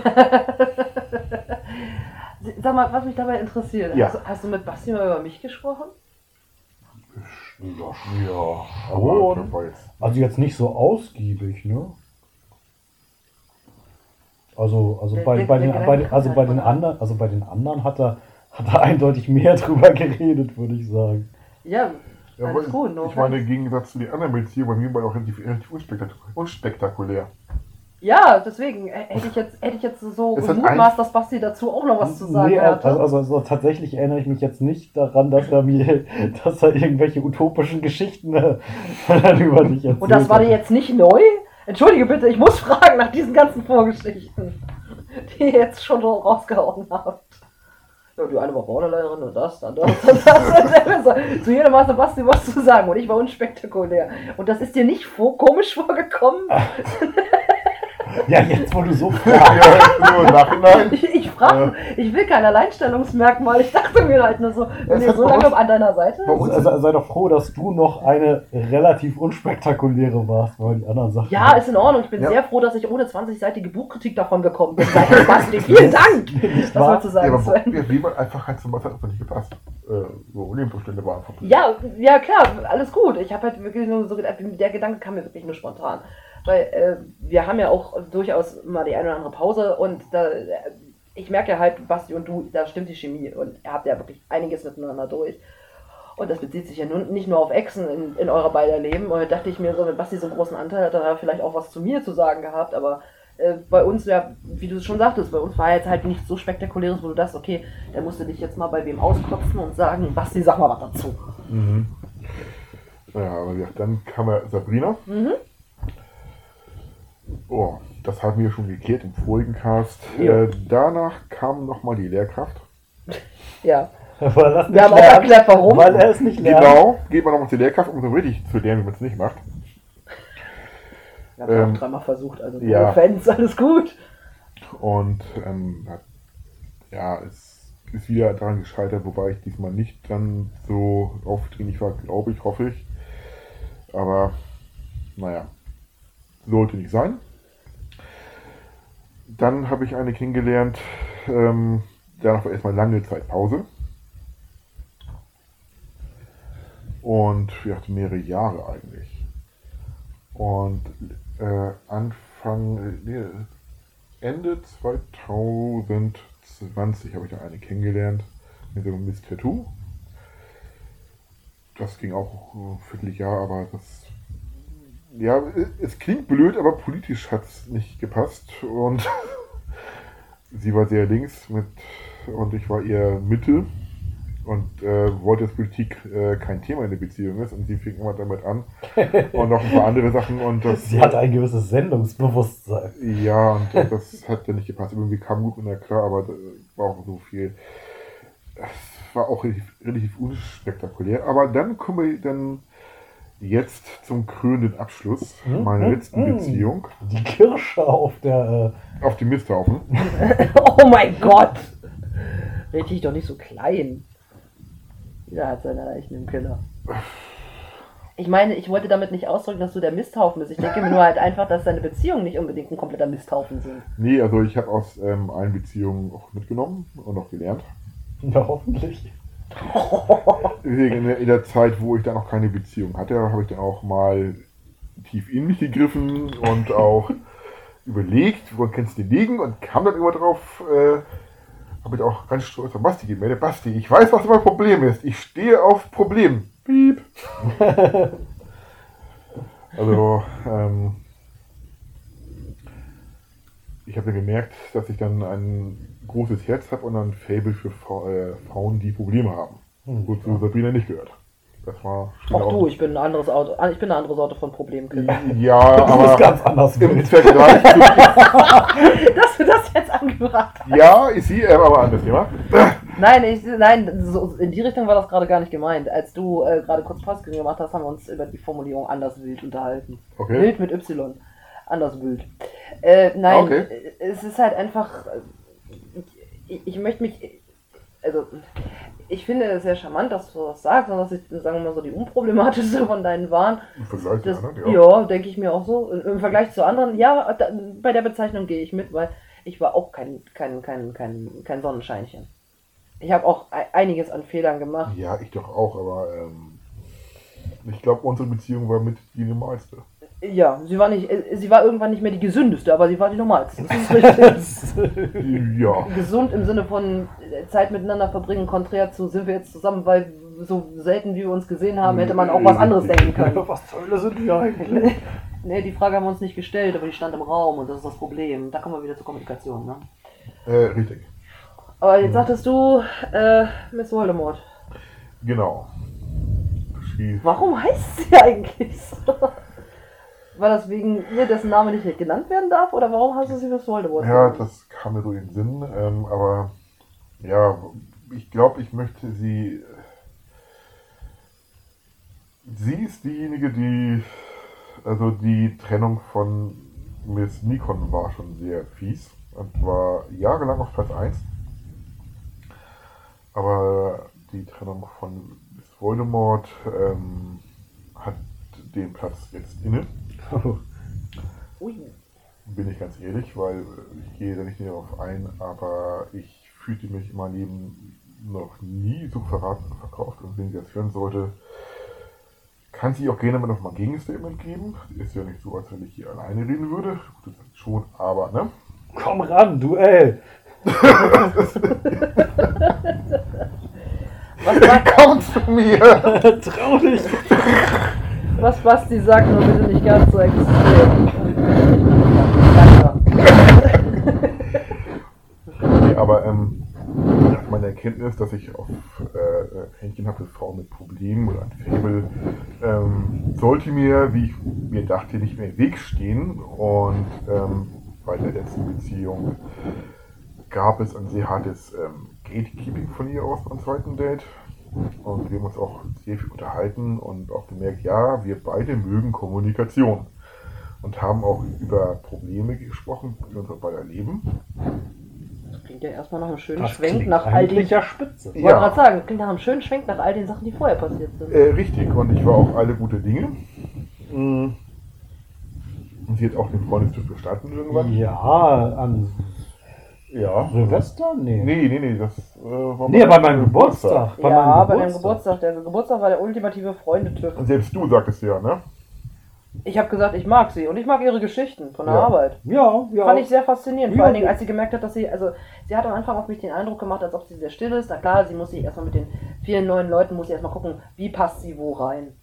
Sag mal, was mich dabei interessiert, Ja. hast, hast du mit Basti mal über mich gesprochen? Ja, ja. Aber schon. jetzt. Also jetzt nicht so ausgiebig, ne? Also, also Der- bei, der- bei, der den, bei, den- also bei halt den anderen, also bei den anderen hat er, hat er eindeutig mehr drüber geredet, würde ich sagen. Ja, Ja, alles gut. no ich meine, im offense. Gegensatz zu den anderen Beziehungen, bei mir war auch relativ, relativ unspektakulär. unspektakulär. Ja, deswegen äh, hätte ich jetzt, hätte ich jetzt so gemutmaßt, dass Basti dazu auch noch was zu sagen Nee, hatte. also, also, also tatsächlich erinnere ich mich jetzt nicht daran, dass er mir, dass er irgendwelche utopischen Geschichten äh, über dich erzählt Und das war dir jetzt nicht neu? Entschuldige bitte, ich muss fragen nach diesen ganzen Vorgeschichten, die ihr jetzt schon so rausgehauen habt. Ja, die eine war Bauerleiterin und das, dann das und das. Und Zu jedem hatte Basti was zu sagen und ich war unspektakulär. Und das ist dir nicht vor, komisch vorgekommen? Ja, jetzt wo du so Ja, nur im Nachhinein. Ich, ich frage, ich will kein Alleinstellungsmerkmal. Ich dachte mir halt nur so, wenn Es ihr hat so lange uns- an deiner Seite uns- Also, sei doch froh, dass du noch eine relativ unspektakuläre warst, weil die anderen Sachen. Ja, ist in Ordnung. Ich bin Ja. sehr froh, dass ich ohne 20-seitige Buchkritik davon gekommen bin. Danke, Basti. Vielen Dank. Das wahr? wolltest du Ja, sagen, aber Sven. ja, wie man einfach halt zum hat nicht gepasst. Äh, so Lebensumstände waren einfach. Ja, ja klar, alles gut. Ich habe halt wirklich nur so gedacht, der Gedanke kam mir wirklich nur spontan. Weil äh, wir haben ja auch durchaus mal die eine oder andere Pause und da, äh, ich merke ja halt, Basti und du, da stimmt die Chemie und ihr habt ja wirklich einiges miteinander durch. Und das bezieht sich ja nun nicht nur auf Echsen in, in eurer beider Leben. Und da dachte ich mir so, wenn Basti so einen großen Anteil hat, dann hat er vielleicht auch was zu mir zu sagen gehabt. Aber äh, bei uns, ja, wie du schon sagtest, bei uns war jetzt halt nichts so spektakuläres, wo du dachtest, okay, da musst du dich jetzt mal bei wem ausklopfen und sagen, Basti, sag mal was dazu. Mhm. Ja, aber ja, dann kam ja Sabrina. Mhm. Oh, das hatten wir schon geklärt im vorigen Cast. Ja. Äh, danach kam nochmal die Lehrkraft. Ja. Weil es Wir nicht haben auch lernt, erklärt, warum. Weil er es nicht lernt. Genau, geht man nochmal zur Lehrkraft, um so richtig zu lernen, wie man es nicht macht. Wir haben Ähm, auch dreimal versucht, also ja. ja. Fans, alles gut. Und ähm, hat- ja, es ist wieder daran gescheitert, wobei ich diesmal nicht dann so aufdringlich war, glaube ich, hoffe ich. Aber naja, sollte nicht sein. Dann habe ich eine kennengelernt, ähm, danach war erstmal lange Zeit Pause. Und wir hatten mehrere Jahre eigentlich. Und äh, Anfang, nee, Ende 2020 habe ich da eine kennengelernt mit einem Miss Tattoo. Das ging auch ein Vierteljahr, aber das. Ja, es klingt blöd, aber politisch hat es nicht gepasst. Und sie war sehr links mit und ich war eher Mitte und äh, wollte, dass Politik äh, kein Thema in der Beziehung ist. Und sie fing immer damit an. Und noch ein paar andere Sachen. Und das, Sie hat ein gewisses Sendungsbewusstsein. ja, und das hat ja nicht gepasst. Irgendwie kam gut mit der klar, aber da war auch so viel. Es war auch relativ, relativ unspektakulär. Aber dann kommen wir dann jetzt zum krönenden Abschluss Hm, meiner hm, letzten hm. Beziehung Die Kirsche auf der. auf dem Misthaufen. oh mein Gott! Red dich doch nicht so klein. Jeder hat seine Leichen im Keller. Ich meine, ich wollte damit nicht ausdrücken, dass du der Misthaufen bist. Ich denke mir nur halt einfach, dass deine Beziehungen nicht unbedingt ein kompletter Misthaufen sind. Nee, also ich habe aus ähm, allen Beziehungen auch mitgenommen und auch gelernt. Äh, ja, hoffentlich. In der, Zeit, wo ich dann noch keine Beziehung hatte, habe ich dann auch mal tief in mich gegriffen und auch überlegt, wo kannst du die liegen und kam dann immer drauf, äh, habe ich auch ganz stolz an Basti gemeldet. Basti, ich weiß, was mein Problem ist. Ich stehe auf Problem. Piep. also, ähm, ich habe gemerkt, dass ich dann ein großes Herz habe und ein Fable für Fra äh, Frauen, die Probleme haben. Hm. Wozu Sabrina nicht gehört. Das war schon Auch du, ich bin ein anderes Auto, ah, ich bin eine andere Sorte von Problemkind. Ja, Du bist aber ganz anders. im wild. Vergleich zu Dass du das jetzt angebracht hast. Ja, ich sehe, ähm, aber anderes Thema. Nein, ich, nein, so, in die Richtung war das gerade gar nicht gemeint. Als du äh, gerade kurz Postscreen gemacht hast, haben wir uns über die Formulierung anders wild unterhalten. Okay. Wild mit Y. Anders wild. Äh, nein, Okay. äh, es ist halt einfach. Ich, ich möchte mich. Also, ich finde es sehr charmant, dass du das sagst, und dass ich, sagen wir mal so, die unproblematischste von deinen waren. Im Vergleich zu Das, anderen, ja, denke ich mir auch so. Im Vergleich zu anderen, ja, da, bei der Bezeichnung gehe ich mit, weil ich war auch kein, kein, kein, kein, kein Sonnenscheinchen. Ich habe auch ei- einiges an Fehlern gemacht. Ja, ich doch auch, aber ähm, ich glaube, unsere Beziehung war mit die normalste. Ja, sie war nicht, äh, sie war irgendwann nicht mehr die gesündeste, aber sie war die normalste. Das ist richtig. Ja. Gesund im Sinne von äh, Zeit miteinander verbringen, konträr zu, sind wir jetzt zusammen, weil so selten wie wir uns gesehen haben, hätte man auch was anderes denken können. Was zur Hölle sind wir eigentlich? Nee, die Frage haben wir uns nicht gestellt, aber die stand im Raum und das ist das Problem. Da kommen wir wieder zur Kommunikation, ne? Äh, richtig. Aber jetzt sagtest du, äh, Miss Voldemort. Genau. Warum heißt sie eigentlich so? War das wegen ihr, dessen Name nicht genannt werden darf? Oder warum hast du sie Miss Voldemort Ja, das kam mir so in den Sinn, ähm, aber ja, ich glaube, ich möchte sie. Sie ist diejenige, die. Also die Trennung von Miss Nikon war schon sehr fies und war jahrelang auf Platz 1. Aber die Trennung von Miss Voldemort ähm, hat den Platz jetzt inne. Ui. Bin ich ganz ehrlich, weil ich gehe da nicht näher darauf ein, aber ich fühlte mich in meinem Leben noch nie so verraten und verkauft. Und wenn sie das hören sollte, kann sie auch gerne mal noch mal ein Gegenstatement geben. Ist ja nicht so, als wenn ich hier alleine reden würde. Gut, das schon, aber ne? Komm ran, Duell. Was, sagt, Komm zu mir! Trau dich. Was Basti sagt, nur bitte nicht ganz so extrem. Nee, aber ähm, meine Erkenntnis, dass ich auf äh, Händchen habe, Frauen mit Problemen oder ein Faible, ähm, sollte mir, wie ich mir dachte, nicht mehr im Weg stehen. Und ähm, bei der letzten Beziehung gab es ein sehr hartes ähm, Gatekeeping von ihr aus beim zweiten Date. Und wir haben uns auch sehr viel unterhalten und auch gemerkt, ja, wir beide mögen Kommunikation. Und haben auch über Probleme gesprochen, die wir uns beide erleben. Das klingt ja erstmal nach einem schönen Das Schwenk nach all den. Ich ja spitze. wollte Ja. gerade sagen, das klingt nach einem schönen Schwenk nach all den Sachen, die vorher passiert sind. Äh, richtig, und ich war auch alle gute Dinge. Mm. Und sie hat auch den Freundestisch bestanden irgendwann. Ja, an Ja. Silvester? Nee. Nee, nee, nee, das äh, war Nee, bei meinem Geburtstag. Bei ja, meinem bei deinem Geburtstag. Der Geburtstag war der ultimative Freundetüff. Und selbst du sagtest ja, ne? Ich habe gesagt, ich mag sie und ich mag ihre Geschichten von der Ja. Arbeit. Ja, ja. Fand ich sehr faszinierend, vor Ja, allen Dingen, als sie gemerkt hat, dass sie, also sie hat am Anfang auf mich den Eindruck gemacht, als ob sie sehr still ist. Na klar, sie muss sich erstmal mit den vielen neuen Leuten, muss sie erstmal gucken, wie passt sie wo rein.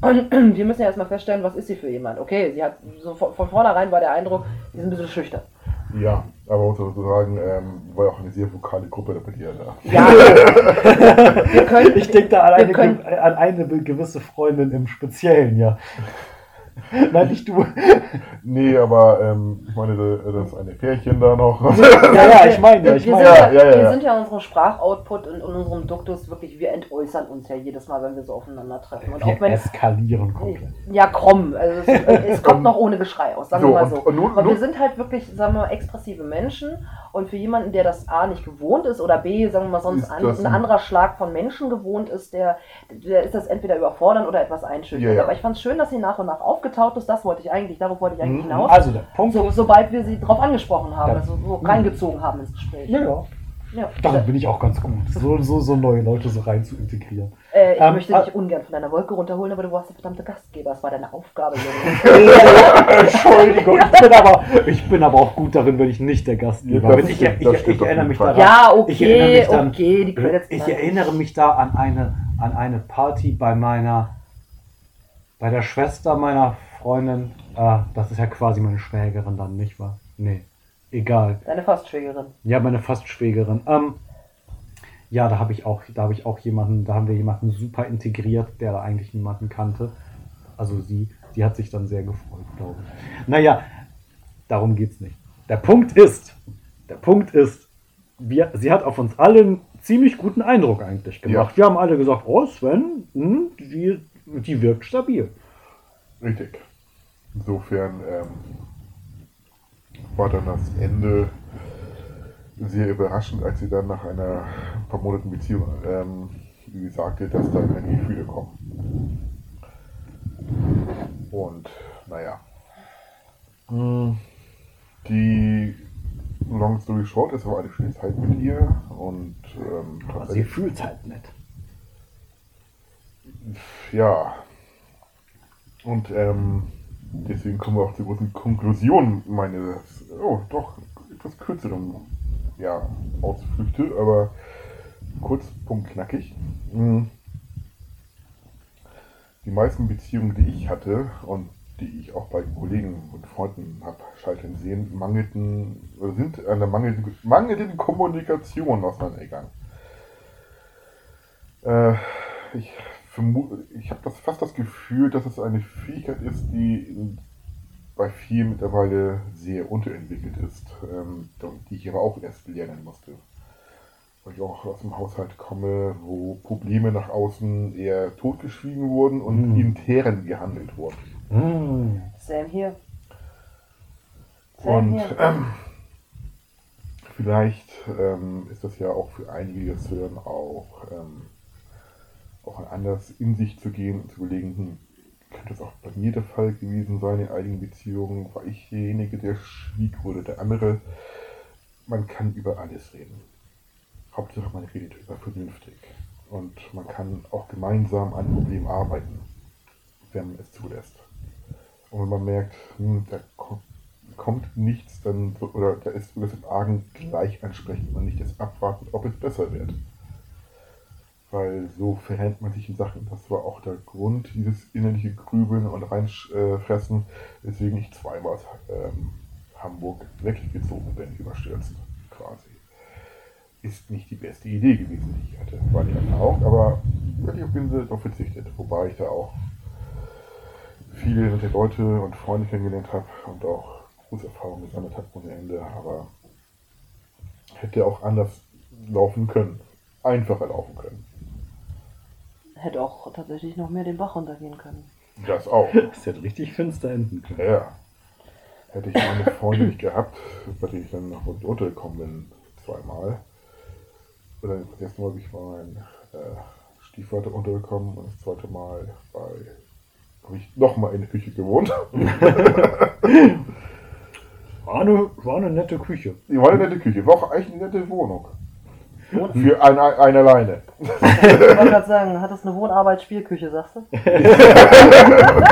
Und wir müssen ja erstmal feststellen, was ist sie für jemand. Okay, sie hat, so von, von vornherein war der Eindruck, sie ist ein bisschen schüchtern. Ja, aber muss man so sagen, ähm, war ja auch eine sehr vokale Gruppe da bei dir da. Ja, wir können, Ich denke da an eine, können- an eine gewisse Freundin im Speziellen, ja. Nein, nicht du. Nee, aber ähm, ich meine, da- das ist eine Pärchen da noch. Ja, ja, ich meine, ja, ich wir, meine. sind ja, Ja, ja, wir ja. sind ja in unserem Sprachoutput und in unserem Duktus wirklich, wir entäußern uns ja jedes Mal, wenn wir so aufeinandertreffen. Und auch Wir wenn, eskalieren komplett. Ja, komm. Also es, es kommt noch ohne Geschrei aus, sagen So, wir mal und- so. und nun- Aber wir sind halt wirklich, sagen wir mal, expressive Menschen. Und für jemanden, der das A nicht gewohnt ist oder B, sagen wir mal, sonst an, ein ein- anderer Schlag von Menschen gewohnt ist, der, der ist das entweder überfordern oder etwas einschüchtern. Ja, ja. Aber ich fand es schön, dass sie nach und nach aufgetaucht ist. Das wollte ich eigentlich, darauf wollte ich eigentlich Mhm. hinaus. Also der Punkt So, sobald wir sie drauf angesprochen haben, also so reingezogen haben ins Gespräch. Ja, ja. Ja. Darin bin ich auch ganz gut. So, so, so neue Leute so rein zu integrieren. Äh, ich Ähm, möchte ah- dich ungern von deiner Wolke runterholen, aber du warst der verdammte Gastgeber. Das war deine Aufgabe. Entschuldigung, ich bin, aber, ich bin aber auch gut darin, wenn ich nicht der Gastgeber Ja, bin. Ich, ich, ich, ich erinnere mich daran. ja, ich erinnere okay, mich dann, okay, die Credits. Ich erinnere mich da an eine, an eine Party bei meiner, bei der Schwester meiner Freundin. Ah, das ist ja quasi meine Schwägerin dann, nicht wahr? Nee, egal. Deine Fastschwägerin. Ja, meine Fastschwägerin. Ähm, ja, da habe ich auch, da habe ich auch jemanden, da haben wir jemanden super integriert, der da eigentlich niemanden kannte. Also sie, die hat sich dann sehr gefreut, glaube ich. Naja, darum geht's nicht. Der Punkt ist, der Punkt ist, wir, sie hat auf uns alle einen ziemlich guten Eindruck eigentlich gemacht. Wir haben alle gesagt, oh Sven, hm, die, die wirkt stabil. Richtig. Insofern ähm, war dann das Ende sehr überraschend, als sie dann nach einer paar Monaten Beziehung ähm, wie sagte, dass dann keine Gefühle kommen. Und naja. Hm, Die Long Story Short, es war eine schöne Zeit mit ihr und ähm, Aber sie fühlt halt nicht. Ja. Und ähm, deswegen kommen wir auch zur großen Konklusion meines, oh doch, etwas kürzeren ja, Ausflüchte, aber kurz, punkt, knackig. Mm. Die meisten Beziehungen, die ich hatte und die ich auch bei Kollegen und Freunden habe scheitern sehen, mangelten, sind an der mangelnden, mangelnden Kommunikation auseinandergegangen. Äh, ich ich habe das fast das Gefühl, dass es eine Fähigkeit ist, die bei vielen mittlerweile sehr unterentwickelt ist, ähm, die ich aber auch erst lernen musste. Weil ich auch aus dem Haushalt komme, wo Probleme nach außen eher totgeschwiegen wurden und Mhm. intern gehandelt wurden. Hm. Sam hier. Und ähm, vielleicht ähm, ist das ja auch für einige, die das hören, auch, ähm, auch anders in sich zu gehen und zu überlegen, hm, könnte das auch bei mir der Fall gewesen sein in einigen Beziehungen? War ich derjenige, der schwieg oder der andere? Man kann über alles reden. Hauptsache man redet über vernünftig. Und man kann auch gemeinsam an Problemen arbeiten, wenn man es zulässt. Und wenn man merkt, hm, da ko- kommt nichts, dann oder da ist irgendwas im Argen gleich ansprechen und nicht erst abwarten, ob es besser wird. Weil so verhält man sich in Sachen. Das war auch der Grund, dieses innerliche Grübeln und reinfressen, weswegen ich zweimal ähm, Hamburg weggezogen bin, überstürzt quasi. Ist nicht die beste Idee gewesen, die ich hatte. War die Erfahrung, aber auf bin darauf verzichtet. Wobei ich da auch viele nette Leute und Freunde kennengelernt habe und auch große Erfahrungen gesammelt habe ohne Ende, aber hätte auch anders laufen können. Einfacher laufen können. Hätte auch tatsächlich noch mehr den Bach runtergehen können. Das auch. Das hätte richtig finster enden können. Ja. Hätte ich meine Freunde nicht gehabt, bei denen ich dann noch untergekommen bin, zweimal. Oder das erste Mal bin ich bei meinem äh, Stiefvater untergekommen und das zweite Mal bei habe ich nochmal in der Küche gewohnt. War eine, war eine nette Küche. Die war eine nette Küche, war auch eigentlich eine nette Wohnung. Für ein, ein, ein alleine. Ich wollte gerade sagen, hat das eine Wohnarbeit-Spielküche, sagst du?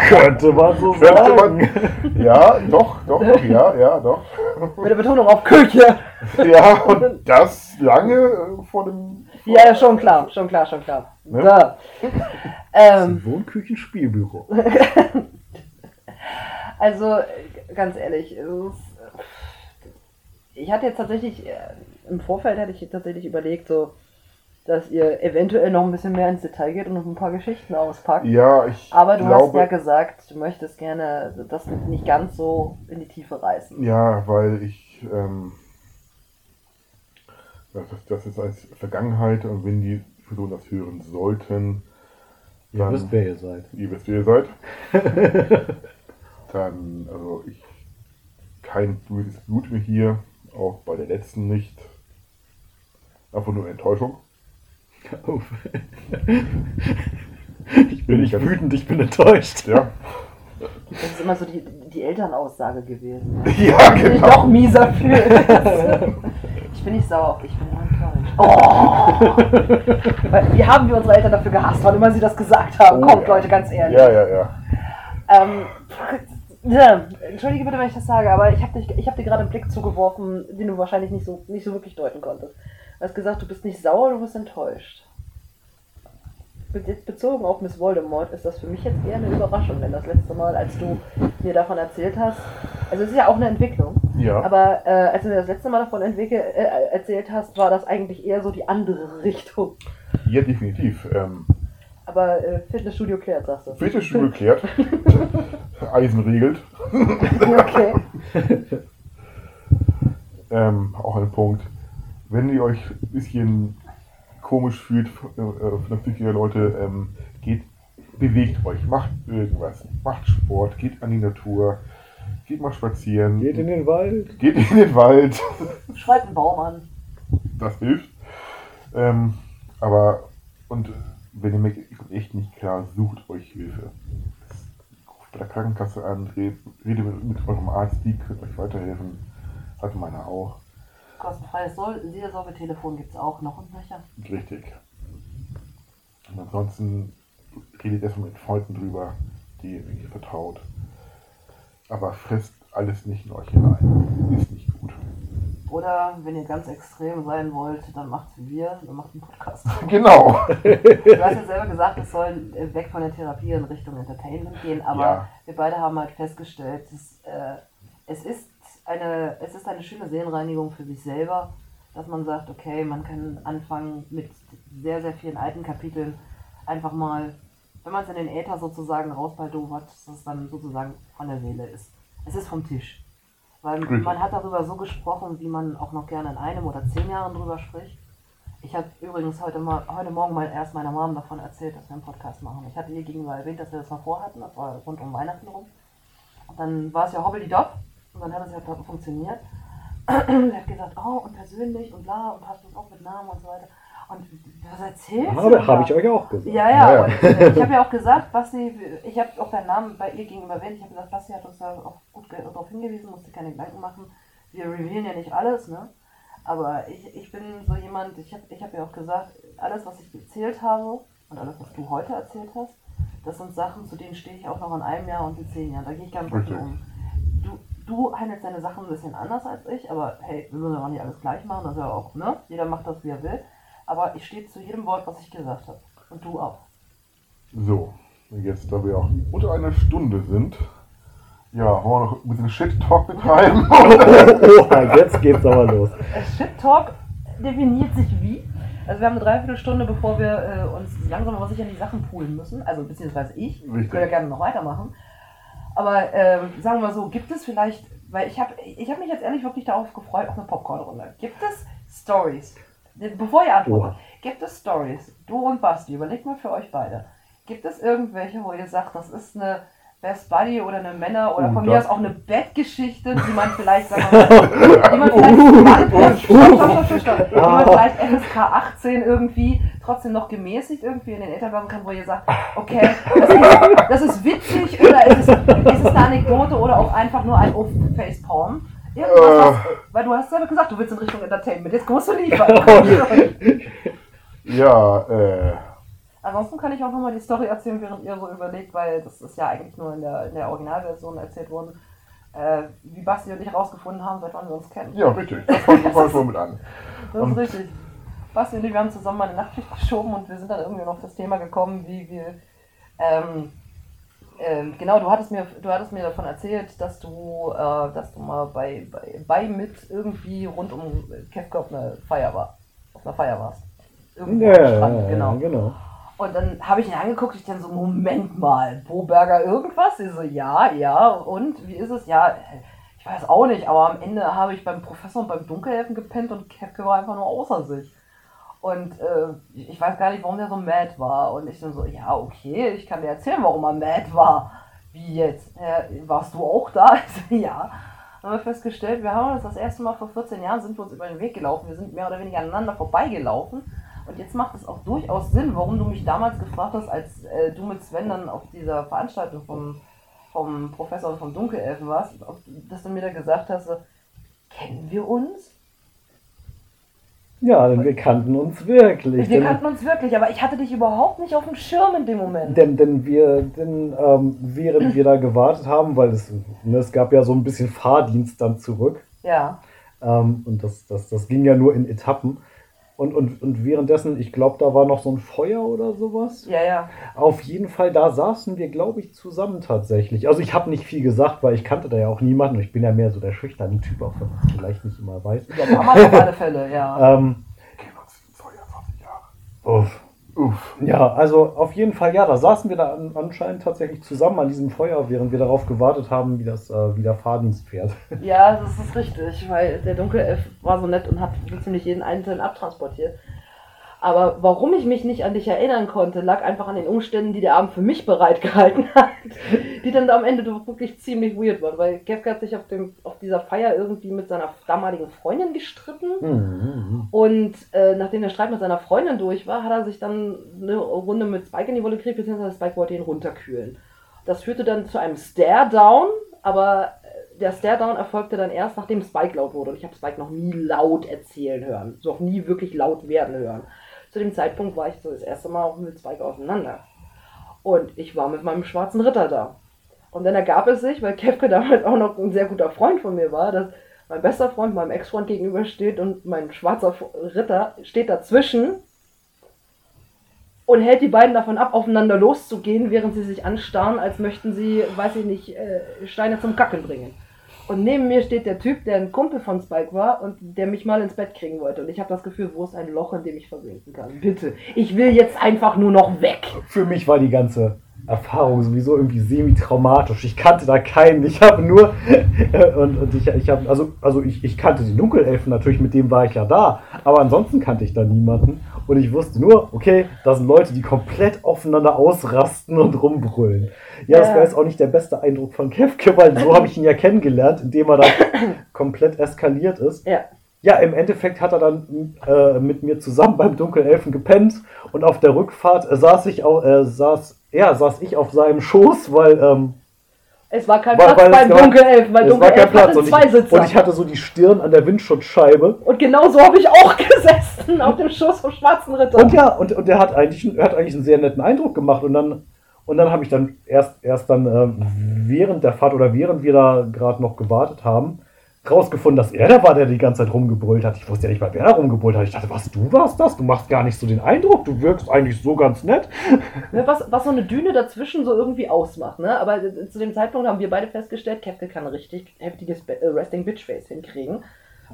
Könnte man so Könnte sagen. man, ja, doch, doch, ja, ja, doch. Mit der Betonung auf Küche. Ja, und das lange äh, vor dem. Ja, ja, schon klar, schon klar, schon klar. Ne? So. Ähm, Wohnküchen-Spielbüro. Also, äh, ganz ehrlich, es ist, äh, ich hatte jetzt tatsächlich, im Vorfeld hätte ich tatsächlich überlegt, so, dass ihr eventuell noch ein bisschen mehr ins Detail geht und noch ein paar Geschichten auspackt. Ja, ich Aber du hast glaube, ja gesagt, du möchtest gerne das nicht ganz so in die Tiefe reißen. Ja, weil ich, ähm, das, ist- das ist als Vergangenheit und wenn die Personen das hören sollten, Ihr dann, wisst, wer ihr seid. ihr wisst, wer ihr seid, dann, also ich, kein böses Blut mehr hier, auch bei der letzten nicht. Einfach nur Enttäuschung. Ich bin nicht wütend, ich bin enttäuscht. Ja, Das ist immer so die, die Elternaussage gewesen. Ja, Ich bin genau. noch mieser fühle. ich bin nicht sauer ich bin nur enttäuscht. Oh! Weil, Wie haben wir unsere Eltern dafür gehasst, wann immer sie das gesagt haben? Oh, Kommt, ja. Leute, ganz ehrlich. Ja, ja, ja. Ähm, ja, entschuldige bitte, wenn ich das sage, aber ich habe hab dir gerade einen Blick zugeworfen, den du wahrscheinlich nicht so, nicht so wirklich deuten konntest. Du hast gesagt, du bist nicht sauer, du bist enttäuscht. Jetzt bezogen auf Miss Voldemort ist das für mich jetzt eher eine Überraschung, denn das letzte Mal, als du mir davon erzählt hast, also es ist ja auch eine Entwicklung, Ja, aber äh, als du mir das letzte Mal davon entwickel, äh, erzählt hast, war das eigentlich eher so die andere Richtung. ja definitiv. Ähm, Aber äh, Fitnessstudio klärt, sagst du. Fetischstuhl geklärt. Eisen regelt. Okay. Ähm, auch ein Punkt. Wenn ihr euch ein bisschen komisch fühlt äh, äh, Psyche der Leute, ähm, geht, bewegt euch, macht irgendwas. Macht Sport, geht an die Natur, geht mal spazieren, Geht in den Wald. geht in den Wald. Schreit einen Baum an. Das hilft. Ähm, aber, und äh, wenn ihr kommt echt nicht klar, sucht euch Hilfe. Ruft bei der Krankenkasse an, redet, mit, mit eurem Arzt, die können euch weiterhelfen. Hat meiner auch. Kostenfreies Soll Seelsorgetelefon gibt es auch noch und nöcher. Richtig. Und ansonsten redet erstmal mit Freunden drüber, die ihr vertraut. Aber frisst alles nicht in euch hinein. Ist nicht gut. Oder wenn ihr ganz extrem sein wollt, dann macht's wie wir, dann macht einen Podcast. Genau. Du hast ja selber gesagt, es soll äh, weg von der Therapie in Richtung Entertainment gehen, aber Ja. wir beide haben halt festgestellt, dass, äh, es, ist eine, es ist eine schöne Seelenreinigung für sich selber, dass man sagt, okay, man kann anfangen mit sehr, sehr vielen alten Kapiteln einfach mal, wenn man es in den Äther sozusagen rausbaldowert, dass es dann sozusagen von der Seele ist. Es ist vom Tisch. Weil Richtig. man hat darüber so gesprochen, wie man auch noch gerne in einem oder zehn Jahren drüber spricht. Ich habe übrigens heute, mal, heute Morgen mal erst meiner Mom davon erzählt, dass wir einen Podcast machen. Ich hatte ihr gegenüber erwähnt, dass wir das mal vorhatten. Das war rund um Weihnachten rum. Und dann war es ja hobbeli-dopp. Und dann hat es ja top funktioniert. er hat gesagt, oh, und persönlich und bla, und hast du es auch mit Namen und so weiter. Und was erzählst du? Habe ich euch auch gesagt. Ja, ja. Ja, äh, ich habe ja auch gesagt, Basti, ich habe auch deinen Namen bei ihr gegenüber erwähnt. Ich habe gesagt, Basti hat uns da auch gut darauf hingewiesen, musste keine Gedanken machen. Wir revealen ja nicht alles, ne? Aber ich, ich bin so jemand, ich habe ich hab ja auch gesagt, alles, was ich erzählt habe und alles, was du heute erzählt hast, das sind Sachen, zu denen stehe ich auch noch in einem Jahr und in zehn Jahren. Da gehe ich ganz offen Richtig. um. Du, handelst deine Sachen ein bisschen anders als ich, aber hey, wir müssen ja auch nicht alles gleich machen, das ist ja auch, ne? Jeder macht das, wie er will. Aber ich stehe zu jedem Wort, was ich gesagt habe. Und du auch. So, jetzt, da wir auch unter einer Stunde sind, ja, wollen wir noch ein bisschen Shit-Talk betreiben? Oh, oh, jetzt geht's aber los. Äh, Shit Talk definiert sich wie? Also wir haben eine Dreiviertelstunde, bevor wir äh, uns langsam aber sicher in die Sachen poolen müssen. Also beziehungsweise ich. Ich Richtig. würde ja gerne noch weitermachen. Aber ähm, sagen wir mal so, gibt es vielleicht, weil ich habe ich hab mich jetzt ehrlich wirklich darauf gefreut, auf eine Popcorn-Runde. Gibt es Stories? Bevor ihr antwortet, gibt es Stories? Du und Basti, überlegt mal für euch beide. Gibt es irgendwelche, wo ihr sagt, das ist eine Best Buddy oder eine Männer oder Oh, von mir aus auch eine Bettgeschichte, die man vielleicht, sagen wir mal, die man vielleicht, die man vielleicht FSK 18 irgendwie trotzdem noch gemäßigt irgendwie in den Eltern lassen kann, wo ihr sagt, okay, das ist, das ist witzig oder ist es, ist es eine Anekdote oder auch einfach nur ein Off-Face-Palm. Irgendwas, was, weil du hast selber gesagt, du willst in Richtung Entertainment. Jetzt musst du liefern. ja, äh, Ansonsten kann ich auch nochmal die Story erzählen, während ihr so überlegt, weil das ist ja eigentlich nur in der, in der Originalversion erzählt worden, äh, wie Basti und ich rausgefunden haben, seit wann wir uns kennen. ja, richtig. Das fangen wir fangen schon mit an. Das ist richtig. Basti und ich, wir haben zusammen mal eine Nachtschicht geschoben und wir sind dann irgendwie noch auf das Thema gekommen, wie wir. Ähm, ähm, genau, du hattest mir, du hattest mir davon erzählt, dass du, äh, dass du mal bei, bei, bei mit irgendwie rund um Kefka auf einer Feier war. Auf einer Feier warst. Irgendwo Ja, am Strand, genau. genau. Und dann habe ich ihn angeguckt, ich dann so, Moment mal, Boberger irgendwas? Sie so, ja, ja, und wie ist es? Ja, ich weiß auch nicht, aber am Ende habe ich beim Professor und beim Dunkelhelfen gepennt und Kefke war einfach nur außer sich. Und äh, ich weiß gar nicht, warum der so mad war. Und ich dann so, ja, okay, ich kann dir erzählen, warum er mad war. Wie jetzt? Äh, warst du auch da? Ja. Dann haben wir festgestellt, wir haben uns das erste Mal vor 14 Jahren sind wir uns über den Weg gelaufen. Wir sind mehr oder weniger aneinander vorbeigelaufen. Und jetzt macht es auch durchaus Sinn, warum du mich damals gefragt hast, als äh, du mit Sven dann auf dieser Veranstaltung vom vom Professor vom Dunkelelfen warst, dass du mir da gesagt hast, kennen wir uns? Ja, denn wir kannten uns wirklich. Wir denn, kannten uns wirklich, aber ich hatte dich überhaupt nicht auf dem Schirm in dem Moment. denn, denn wir, denn, ähm, während wir da gewartet haben, weil es, ne, es gab ja so ein bisschen Fahrdienst dann zurück. Ja. Ähm, und das, das, das ging ja nur in Etappen. Und, und, und währenddessen, ich glaube, da war noch so ein Feuer oder sowas. Ja, ja. Auf jeden Fall, da saßen wir, glaube ich, zusammen tatsächlich. Also ich habe nicht viel gesagt, weil ich kannte da ja auch niemanden. Ich bin ja mehr so der schüchterne Typ, auch wenn man es vielleicht nicht immer weiß. Ja, damals auf alle Fälle, ja. Ähm, Kennen uns 22 Jahre. uff. Uff. Ja, also auf jeden Fall, ja, da saßen wir da an, anscheinend tatsächlich zusammen an diesem Feuer, während wir darauf gewartet haben, wie das äh, wie der Fahrdienst fährt. Ja, das ist richtig, weil der Dunkelelf war so nett und hat so ziemlich jeden Einzelnen abtransportiert. Aber warum ich mich nicht an dich erinnern konnte, lag einfach an den Umständen, die der Abend für mich bereitgehalten hat, die dann am Ende doch wirklich ziemlich weird waren, weil Kefka hat sich auf, dem, auf dieser Feier irgendwie mit seiner damaligen Freundin gestritten. Mhm. Und äh, nachdem der Streit mit seiner Freundin durch war, hat er sich dann eine Runde mit Spike in die Wolle gekriegt, beziehungsweise Spike wollte ihn runterkühlen. Das führte dann zu einem Stare-Down, aber äh, der Stare-Down erfolgte dann erst, nachdem Spike laut wurde. Und ich habe Spike noch nie laut erzählen hören, noch nie wirklich laut werden hören. Zu dem Zeitpunkt war ich so das erste Mal auch mit Spike auseinander. Und ich war mit meinem schwarzen Ritter da. Und dann ergab es sich, weil Kefke damals auch noch ein sehr guter Freund von mir war, dass mein bester Freund meinem Ex-Freund gegenübersteht und mein schwarzer Ritter steht dazwischen und hält die beiden davon ab, aufeinander loszugehen, während sie sich anstarren, als möchten sie, weiß ich nicht, äh, Steine zum Kacken bringen. Und neben mir steht der Typ, der ein Kumpel von Spike war und der mich mal ins Bett kriegen wollte. Und ich habe das Gefühl, wo ist ein Loch, in dem ich versinken kann? Bitte, ich will jetzt einfach nur noch weg. Für mich war die ganze Erfahrung sowieso irgendwie semi-traumatisch. Ich kannte da keinen. Ich habe nur und, und ich, ich habe also also ich, ich kannte die Dunkelelfen natürlich, mit dem war ich ja da, aber ansonsten kannte ich da niemanden und ich wusste nur, okay, da sind Leute, die komplett aufeinander ausrasten und rumbrüllen. Ja, das war jetzt auch nicht der beste Eindruck von Kefke, weil so habe ich ihn ja kennengelernt, indem er dann komplett eskaliert ist. Ja. Ja, im Endeffekt hat er dann äh, mit mir zusammen beim Dunkelelfen gepennt und auf der Rückfahrt äh, saß ich au- äh, saß ja, saß ich auf seinem Schoß, weil ähm, Es war kein Weil- Platz weil beim Dunkelelfen, weil Dunkelelfen Platz hatte und zwei ich, Sitzer. und ich hatte so die Stirn an der Windschutzscheibe. Und genau so habe ich auch gesessen, auf dem Schoß vom schwarzen Ritter. Und ja, und, und der hat eigentlich, er hat eigentlich einen sehr netten Eindruck gemacht und dann und dann habe ich dann erst erst dann ähm, während der Fahrt oder während wir da gerade noch gewartet haben rausgefunden, dass er der war, der die ganze Zeit rumgebrüllt hat. Ich wusste ja nicht mal, wer da rumgebrüllt hat. Ich dachte, was, du warst das? Du machst gar nicht so den Eindruck. Du wirkst eigentlich so ganz nett. Ne, was, was so eine Düne dazwischen so irgendwie ausmacht, ne? Aber äh, zu dem Zeitpunkt haben wir beide festgestellt, Kefke kann richtig heftiges äh, Resting Bitch Face hinkriegen.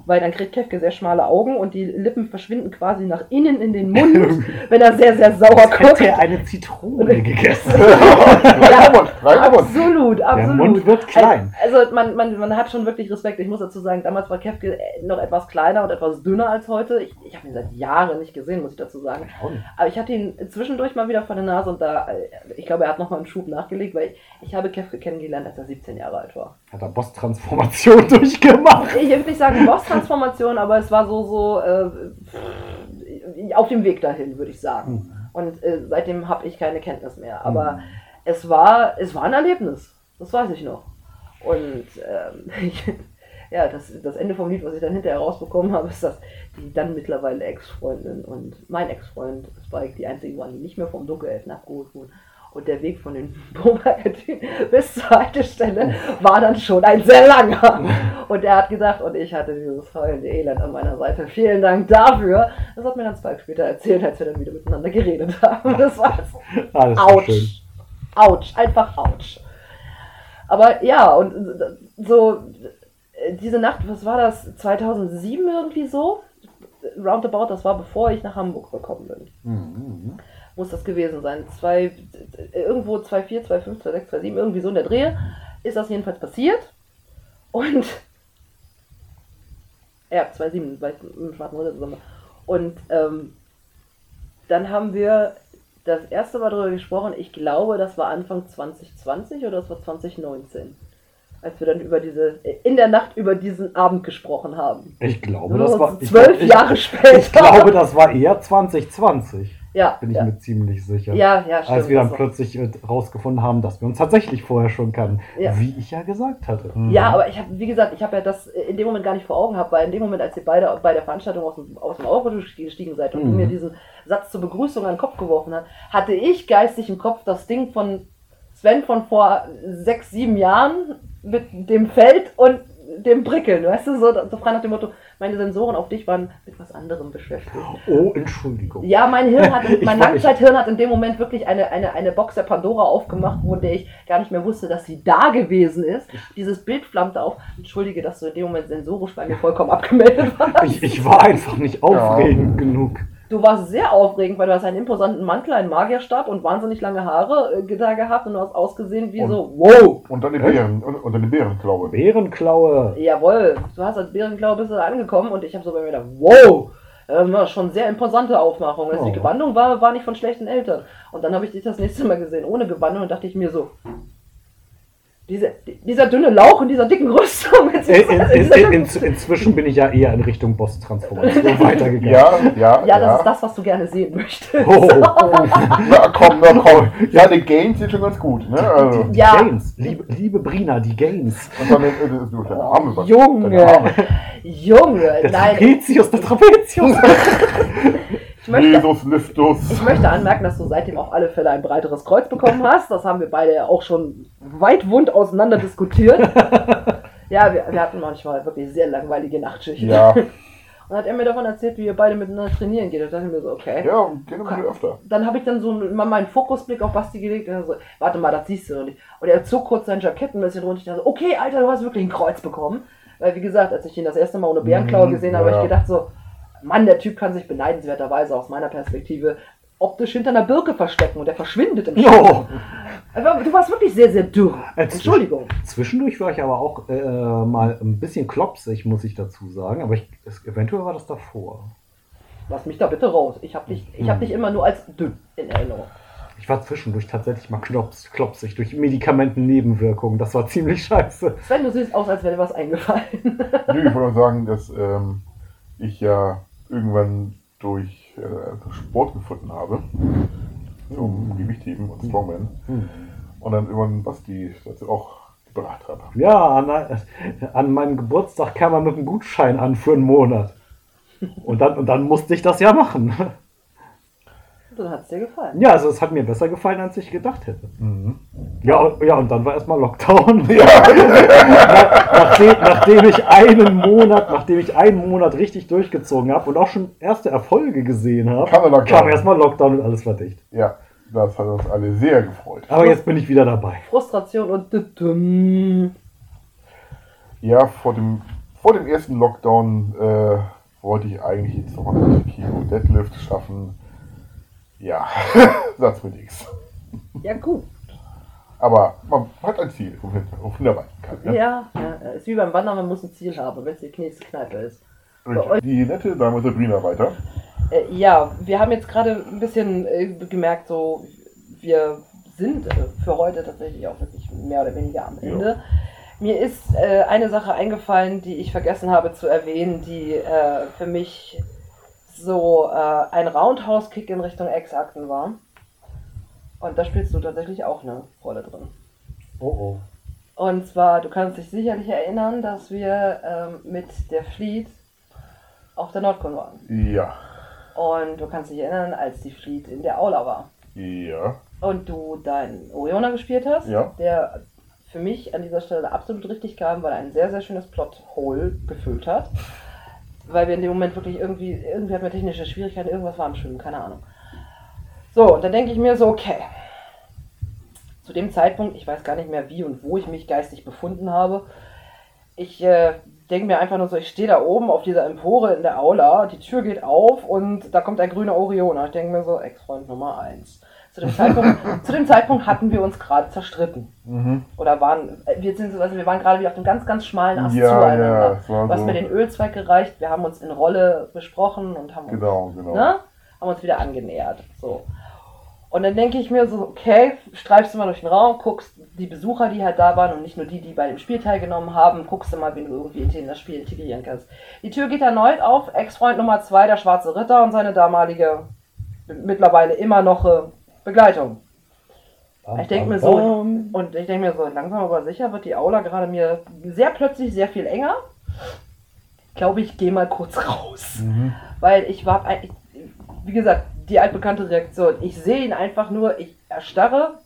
Weil dann kriegt Kefke sehr schmale Augen und die Lippen verschwinden quasi nach innen in den Mund, wenn er sehr, sehr sauer guckt. eine Zitrone gegessen. Reinhold. Absolut, absolut. Der Mund wird klein. Also, also man, man, man hat schon wirklich Respekt. Ich muss dazu sagen, damals war Kefke äh, noch etwas kleiner und etwas dünner als heute. Ich, ich habe ihn seit Jahren nicht gesehen, muss ich dazu sagen. Aber ich hatte ihn zwischendurch mal wieder vor der Nase und da, äh, ich glaube, er hat nochmal einen Schub nachgelegt, weil ich, ich habe Kefke kennengelernt, als er 17 Jahre alt war. Hat er Boss-Transformation durchgemacht. Ich will nicht sagen Boss-Transformation, aber es war so, so äh, auf dem Weg dahin, würde ich sagen. Und äh, seitdem habe ich keine Kenntnis mehr. Aber Mhm. es, war, es war ein Erlebnis. Das weiß ich noch. Und ähm, ja, das, das Ende vom Lied, was ich dann hinterher rausbekommen habe, ist, dass die dann mittlerweile Ex-Freundin und mein Ex-Freund Spike die einzigen waren, die nicht mehr vom Dunkelelfen abgeholt wurden. Und der Weg von den Bombergardinen bis zur Haltestelle war dann schon ein sehr langer. Und er hat gesagt, und ich hatte dieses heulende Elend an meiner Seite. Vielen Dank dafür. Das hat mir dann Spike später erzählt, als wir dann wieder miteinander geredet haben. Das war Alles. Autsch. Autsch, einfach Autsch. Aber ja, und so, diese Nacht, was war das, 2007 irgendwie so? Roundabout, das war bevor ich nach Hamburg gekommen bin. Mhm. Muss das gewesen sein. Zwei, irgendwo 2,4, 2,5, 2,6, 2,7, irgendwie so in der Drehe ist das jedenfalls passiert. Und ja, 2,7, weil ich mit dem schwarzen Ritter zusammen war. Und ähm, dann haben wir das erste Mal darüber gesprochen, ich glaube, das war Anfang 2020 oder das war 2019. Als wir dann über diese, in der Nacht über diesen Abend gesprochen haben. Ich glaube, das war. ich zwölf glaub, ich- Jahre später. Ich glaube, das war eher 2020. Ja, bin ich ja. mir ziemlich sicher. ja, ja, stimmt. Als wir dann plötzlich äh, rausgefunden haben, dass wir uns tatsächlich vorher schon kannten. Ja. Wie ich ja gesagt hatte. Mhm. Ja, aber ich habe, wie gesagt, ich habe ja das in dem Moment gar nicht vor Augen gehabt, weil in dem Moment, als ihr beide bei der Veranstaltung aus dem, aus dem Auto gestiegen seid und Mhm. mir diesen Satz zur Begrüßung an den Kopf geworfen hast, hatte ich geistig im Kopf das Ding von Sven von vor sechs, sieben Jahren mit dem Feld und dem Prickeln, weißt du, so, so frei nach dem Motto, meine Sensoren auf dich waren mit was anderem beschäftigt. Oh, Entschuldigung. Ja, mein Hirn hat, mein Langzeithirn hat in dem Moment wirklich eine, eine, eine Box der Pandora aufgemacht, wo der ich gar nicht mehr wusste, dass sie da gewesen ist. Dieses Bild flammte auf. Entschuldige, dass du in dem Moment sensorisch bei mir vollkommen abgemeldet warst. Ich, ich war einfach nicht aufregend genug. Du warst sehr aufregend, weil du hast einen imposanten Mantel, einen Magierstab und wahnsinnig lange Haare äh, da gehabt und du hast ausgesehen wie Und- so, wow, Und dann die Bären, und, und dann die Bärenklaue. Bärenklaue. jawohl, du hast als Bärenklau bist du angekommen und ich habe so bei mir gedacht, wow, ähm, war schon sehr imposante Aufmachung. Also Oh. Die Gewandung war, war nicht von schlechten Eltern. Und dann habe ich dich das nächste Mal gesehen ohne Gewandung und dachte ich mir so, diese, dieser dünne Lauch in dieser dicken Rüstung. Mit In, in, in, dieser in, in, inzwischen bin ich ja eher in Richtung Boss-Transformation weitergegangen. Ja, ja, ja, das ist das, was du gerne sehen möchtest. Oh, Na komm, na komm. Ja, die Games sind schon ganz gut, ne? Also, die Ja. Games. Liebe, liebe Brina, die Games. und dann, äh, du, deine Arme, was? Junge, Deine Arme. Junge, Der nein, Trapezius, der Trapezius. Ich möchte, Jesus, Liftus. Ich möchte anmerken, dass du seitdem auf alle Fälle ein breiteres Kreuz bekommen hast. Das haben wir beide ja auch schon weit wund auseinander diskutiert. Ja, wir, wir hatten manchmal wirklich sehr langweilige Nachtschichten. Ja, Und hat er mir davon erzählt, wie ihr beide miteinander trainieren geht. Da dachte ich mir so, okay. ja, und gerne mal öfter. Dann habe ich dann so mal meinen Fokusblick auf Basti gelegt und so, warte mal, das siehst du noch nicht. Und er zog kurz sein Jackett ein bisschen runter. Ich dachte so, okay, Alter, du hast wirklich ein Kreuz bekommen. Weil, wie gesagt, als ich ihn das erste Mal ohne Bärenklaue Mhm, gesehen habe, habe ja. ich gedacht so, Mann, der Typ kann sich beneidenswerterweise aus meiner Perspektive optisch hinter einer Birke verstecken und er verschwindet im Schatten. Jo. Aber Du warst wirklich sehr, sehr dürr. Als- Entschuldigung. Zwischendurch war ich aber auch äh, mal ein bisschen klopsig, muss ich dazu sagen. Aber ich, es, eventuell war das davor. Lass mich da bitte raus. Ich habe dich, ich hab dich immer nur als dünn in Erinnerung. Ich war zwischendurch tatsächlich mal klops, klopsig durch Medikamentennebenwirkungen. Das war ziemlich scheiße. Sven, du siehst aus, als wäre dir was eingefallen. Nö, ich wollte nur sagen, dass ähm, ich ja irgendwann durch äh, Sport gefunden habe. Zum Gewichtheben und Strongman. Hm. Und dann irgendwann Basti dazu auch gebracht habe. Ja, an, an meinem Geburtstag kam er mit einem Gutschein an für einen Monat. Und dann, und dann musste ich das ja machen. Dann hat es dir gefallen. Ja, also es hat mir besser gefallen, als ich gedacht hätte. Mhm. Ja, und, ja, und dann war erstmal Lockdown. Ja, Nach- nachdem, nachdem ich einen Monat, nachdem ich einen Monat richtig durchgezogen habe und auch schon erste Erfolge gesehen habe, Kam Lockdown. kam erstmal Lockdown und alles war dicht. ja, das hat uns alle sehr gefreut. Aber jetzt bin ich wieder dabei. Frustration und. Ja, vor dem, vor dem ersten Lockdown äh, wollte ich eigentlich jetzt noch mal Kilo Deadlift schaffen. Ja, sag's mir nichts. Ja, gut. Aber man hat ein Ziel, wohin wohin er hinarbeiten kann. Ne? Ja, ja, ist wie beim Wandern, man muss ein Ziel haben, wenn es die nächste Kneipe ist. Die nette Dame Sabrina weiter. Äh, ja, wir haben jetzt gerade ein bisschen äh, gemerkt, so wir sind äh, für heute tatsächlich auch wirklich mehr oder weniger am Ende. Mir ist äh, eine Sache eingefallen, die ich vergessen habe zu erwähnen, die äh, für mich so äh, ein Roundhouse-Kick in Richtung Ex-Akten war. Und da spielst du tatsächlich auch eine Rolle drin. Oh oh. Und zwar, du kannst dich sicherlich erinnern, dass wir ähm, mit der Fleet auf der Nordkon waren. Ja. Und du kannst dich erinnern, als die Fleet in der Aula war. Ja. Und du deinen Orioner gespielt hast, Ja. der für mich an dieser Stelle absolut richtig kam, weil er ein sehr, sehr schönes Plot-Hole gefüllt hat. Weil wir in dem Moment wirklich irgendwie, irgendwie hatten wir technische Schwierigkeiten, irgendwas war am Schwimmen, keine Ahnung. So, und dann denke ich mir so, okay. Zu dem Zeitpunkt, ich weiß gar nicht mehr wie und wo ich mich geistig befunden habe. Ich äh, denke mir einfach nur so, ich stehe da oben auf dieser Empore in der Aula, die Tür geht auf und da kommt ein grüner Orioner. Ich denke mir so, Ex-Freund Nummer 1. Zu dem, Zeitpunkt, zu dem Zeitpunkt hatten wir uns gerade zerstritten. Mhm. Oder waren, wir, sind, also wir waren gerade wieder auf einem ganz, ganz schmalen Ast Ja, ja, zueinander. war Du hast so. mir den Ölzweig gereicht, wir haben uns in Rolle besprochen und haben uns Genau, genau. ne, haben uns wieder angenähert. So. Und dann denke ich mir so, okay, streifst du mal durch den Raum, guckst die Besucher, die halt da waren und nicht nur die, die bei dem Spiel teilgenommen haben, guckst du mal, wen du irgendwie in das Spiel integrieren kannst. Die Tür geht erneut auf, Ex-Freund Nummer zwei, der schwarze Ritter und seine damalige mittlerweile immer noch äh, Begleitung. Bam, Ich denke mir so, bam. und ich denke mir so, langsam aber sicher wird die Aula gerade mir sehr plötzlich sehr viel enger. Ich glaube, ich gehe mal kurz raus. Mhm. Weil ich war, eigentlich- wie gesagt, die altbekannte Reaktion. Ich sehe ihn einfach nur, ich erstarre,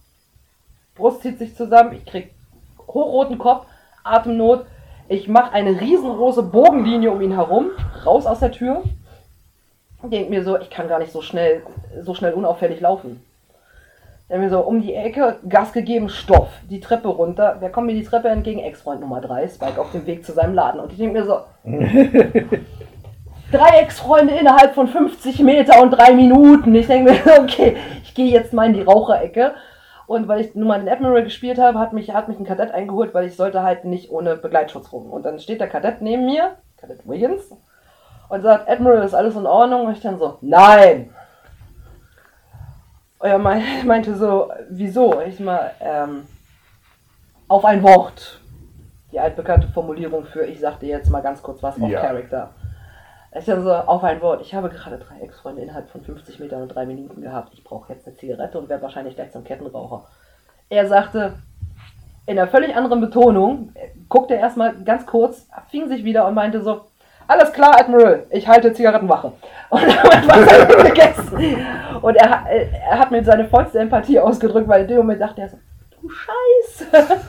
Brust zieht sich zusammen, ich krieg hochroten Kopf, Atemnot. Ich mache eine riesengroße Bogenlinie um ihn herum, raus aus der Tür. Denke mir so, ich kann gar nicht so schnell, so schnell unauffällig laufen. Dann mir so um die Ecke, Gas gegeben, Stoff, die Treppe runter. Wer kommt mir die Treppe entgegen? Ex-Freund Nummer 3, Spike auf dem Weg zu seinem Laden. Und ich denke mir so, drei Ex-Freunde innerhalb von 50 Meter und drei Minuten. Ich denke mir, okay, ich gehe jetzt mal in die Raucherecke. Und weil ich nun mal den Admiral gespielt habe, hat mich, hat mich ein Kadett eingeholt, weil ich sollte halt nicht ohne Begleitschutz rum. Und dann steht der Kadett neben mir, Kadett Wiggins, und sagt, Admiral, ist alles in Ordnung? Und ich dann so, nein! Er mei- meinte so, wieso? Ich mal, ähm, auf ein Wort. Die altbekannte Formulierung für, ich sagte jetzt mal ganz kurz was auf Ja. Character. Ich dann so, auf ein Wort. Ich habe gerade drei Ex-Freunde innerhalb von 50 Metern und drei Minuten gehabt. Ich brauche jetzt eine Zigarette und werde wahrscheinlich gleich zum Kettenraucher. Er sagte, in einer völlig anderen Betonung, äh, guckte erstmal ganz kurz, fing sich wieder und meinte so, alles klar, Admiral, ich halte Zigarettenwache. Und damit war sein gegessen. Und er, hat- er hat mir seine vollste Empathie ausgedrückt, weil in dem Moment dachte er so, du Scheiße.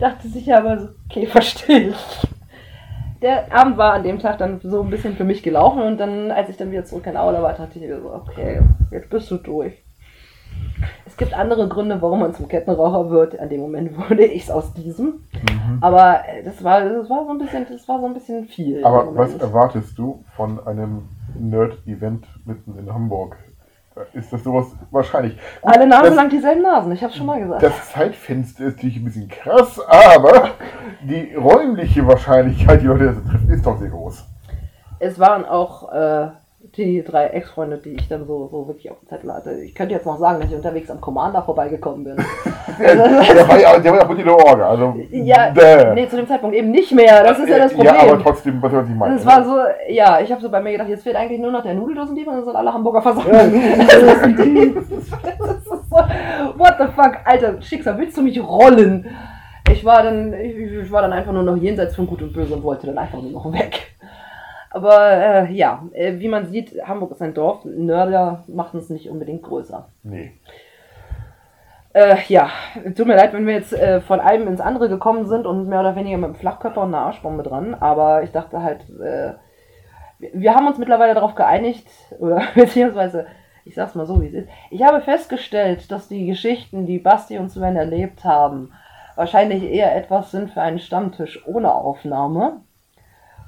dachte sich aber so, okay, verstehe ich. Der Abend war an dem Tag dann so ein bisschen für mich gelaufen und dann, als ich dann wieder zurück in Aula war, dachte ich mir so, okay, jetzt bist du durch. Es gibt andere Gründe, warum man zum Kettenraucher wird. An dem Moment wurde ich es aus diesem. Mhm. Aber äh, das war, das war so ein bisschen, das war so ein bisschen viel. Aber dem was erwartest du von einem Nerd-Event mitten in Hamburg? Ist das sowas wahrscheinlich? Alle Nasen das, lang dieselben Nasen, ich hab's schon mal gesagt. Das Zeitfenster ist natürlich ein bisschen krass, aber die räumliche Wahrscheinlichkeit, die Leute zu treffen, ist doch sehr groß. Es waren auch äh, die drei Ex-Freunde, die ich dann so, so wirklich auf dem Zettel hatte. Ich könnte jetzt noch sagen, dass ich unterwegs am Commander vorbeigekommen bin. der, war ja, der war ja in der Orga. Also, ja, nee, zu dem Zeitpunkt eben nicht mehr. Das ist ja das Problem. Ja, aber trotzdem, was soll ich meinen? Das war so, ja, ich habe so bei mir gedacht, jetzt fehlt eigentlich nur noch der Nudeldosendieb und dann sind alle Hamburger versammelt. so, what the fuck, Alter, Schicksal, willst du mich rollen? Ich war dann, ich, ich war dann einfach nur noch jenseits von Gut und Böse und wollte dann einfach nur noch weg. Aber äh, ja, äh, wie man sieht, Hamburg ist ein Dorf. Nörder machen es nicht unbedingt größer. Nee. Äh, ja, tut mir leid, wenn wir jetzt äh, von einem ins andere gekommen sind und mehr oder weniger mit einem Flachkörper und einer Arschbombe dran. Aber ich dachte halt, äh, wir, wir haben uns mittlerweile darauf geeinigt, oder beziehungsweise, ich sag's mal so, wie es ist. Ich habe festgestellt, dass die Geschichten, die Basti und Sven erlebt haben, wahrscheinlich eher etwas sind für einen Stammtisch ohne Aufnahme.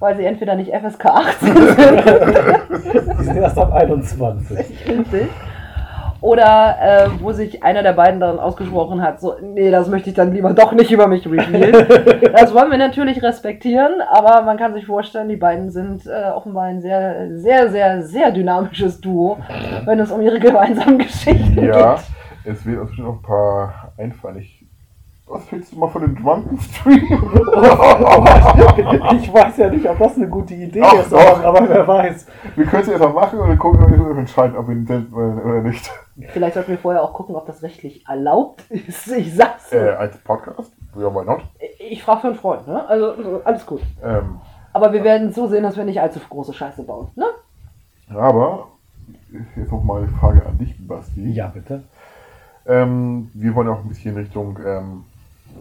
Weil sie entweder nicht FSK 18 sind Die sind erst ab 21. Richtig. Oder äh, wo sich einer der beiden dann ausgesprochen hat, so, nee, das möchte ich dann lieber doch nicht über mich revealen. das wollen wir natürlich respektieren, aber man kann sich vorstellen, die beiden sind äh, offenbar ein sehr, sehr, sehr, sehr dynamisches Duo, wenn es um ihre gemeinsamen Geschichten Ja, geht. es wird uns bestimmt noch ein paar einfallen. Ich, was hältst du mal von dem Drunken Stream? Ich weiß ja nicht, ob das eine gute Idee Doch, ist, doch. aber, wer weiß. wir können es erst mal machen und dann gucken wir und entscheiden, ob wir ihn senden oder oder nicht. Vielleicht sollten wir vorher auch gucken, ob das rechtlich erlaubt ist. Ich sag's. Äh, als Podcast? Ja, why not? Ich frage für einen Freund, ne? Also, alles gut. Ähm, Aber wir werden zusehen, dass wir nicht allzu große Scheiße bauen, ne? aber jetzt noch mal eine Frage an dich, Basti. Ja, bitte. Ähm, wir wollen auch ein bisschen in Richtung ähm,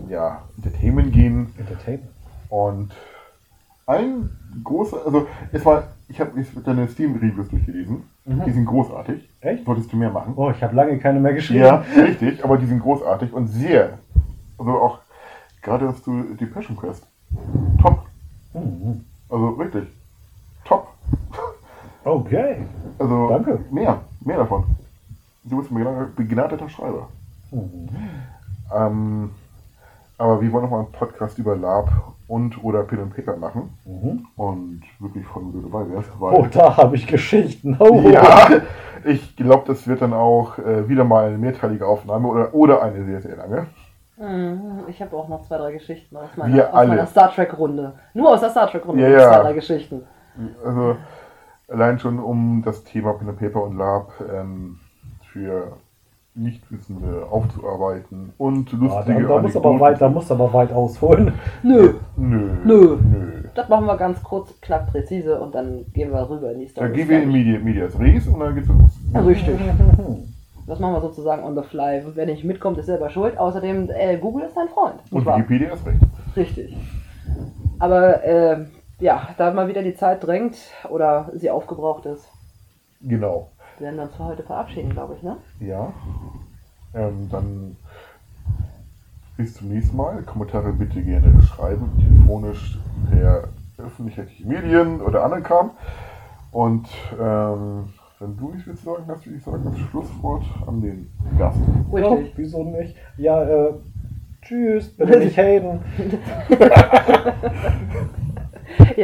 ja, Entertainment gehen Entertainment. und ein großer, also es war, ich habe deine Steam-Reviews durchgelesen, Mhm. die sind großartig. Echt? Solltest du mehr machen. Oh, ich habe lange keine mehr geschrieben. Ja, richtig, aber die sind großartig und sehr, also auch gerade dass du die Passion Quest, top, Mhm. also wirklich, top. Okay. Also Danke. mehr, mehr davon. Du bist ein begnadeter Schreiber. Mhm. Ähm, aber wir wollen noch mal einen Podcast über Lab und oder Pen and Paper machen Mhm. und wirklich von du dabei wärst, weil Oh, da habe ich Geschichten. Oh. ja, ich glaube, das wird dann auch äh, wieder mal eine mehrteilige Aufnahme oder, oder eine sehr, sehr lange. Mhm, Ich habe auch noch zwei, drei Geschichten aus meiner, Wir aus meiner. Star Trek-Runde. Nur aus der Star Trek-Runde Ja, ja. zwei, drei Geschichten. Also allein schon um das Thema Pen and Paper und Lab ähm, für Nichtwissende aufzuarbeiten und Ja, lustige da, da, muss aber weit, da zu- muss aber weit ausholen. Nö, Nö. Nö. Nö. das machen wir ganz kurz, knapp, präzise und dann gehen wir rüber in die Story. Da gehen wir in Media, Medias Res und dann geht's los. Richtig. Das machen wir sozusagen on the fly. Wer nicht mitkommt, ist selber schuld. Außerdem, äh, Google ist dein Freund. Und? Wikipedia ist recht. Richtig. Aber äh, ja, da mal wieder die Zeit drängt oder sie aufgebraucht ist, Genau. Werden wir uns für heute verabschieden, glaube ich, ne? Ja. Ähm, dann bis zum nächsten Mal. Kommentare bitte gerne schreiben, telefonisch per öffentlich-rechtliche Medien oder anderen Kram. Und ähm, wenn du nichts willst sagen hast, würde ich sagen, das Schlusswort an den Gast. Ja, Richtig. wieso nicht? Ja, äh, tschüss, bitte nicht Hayden.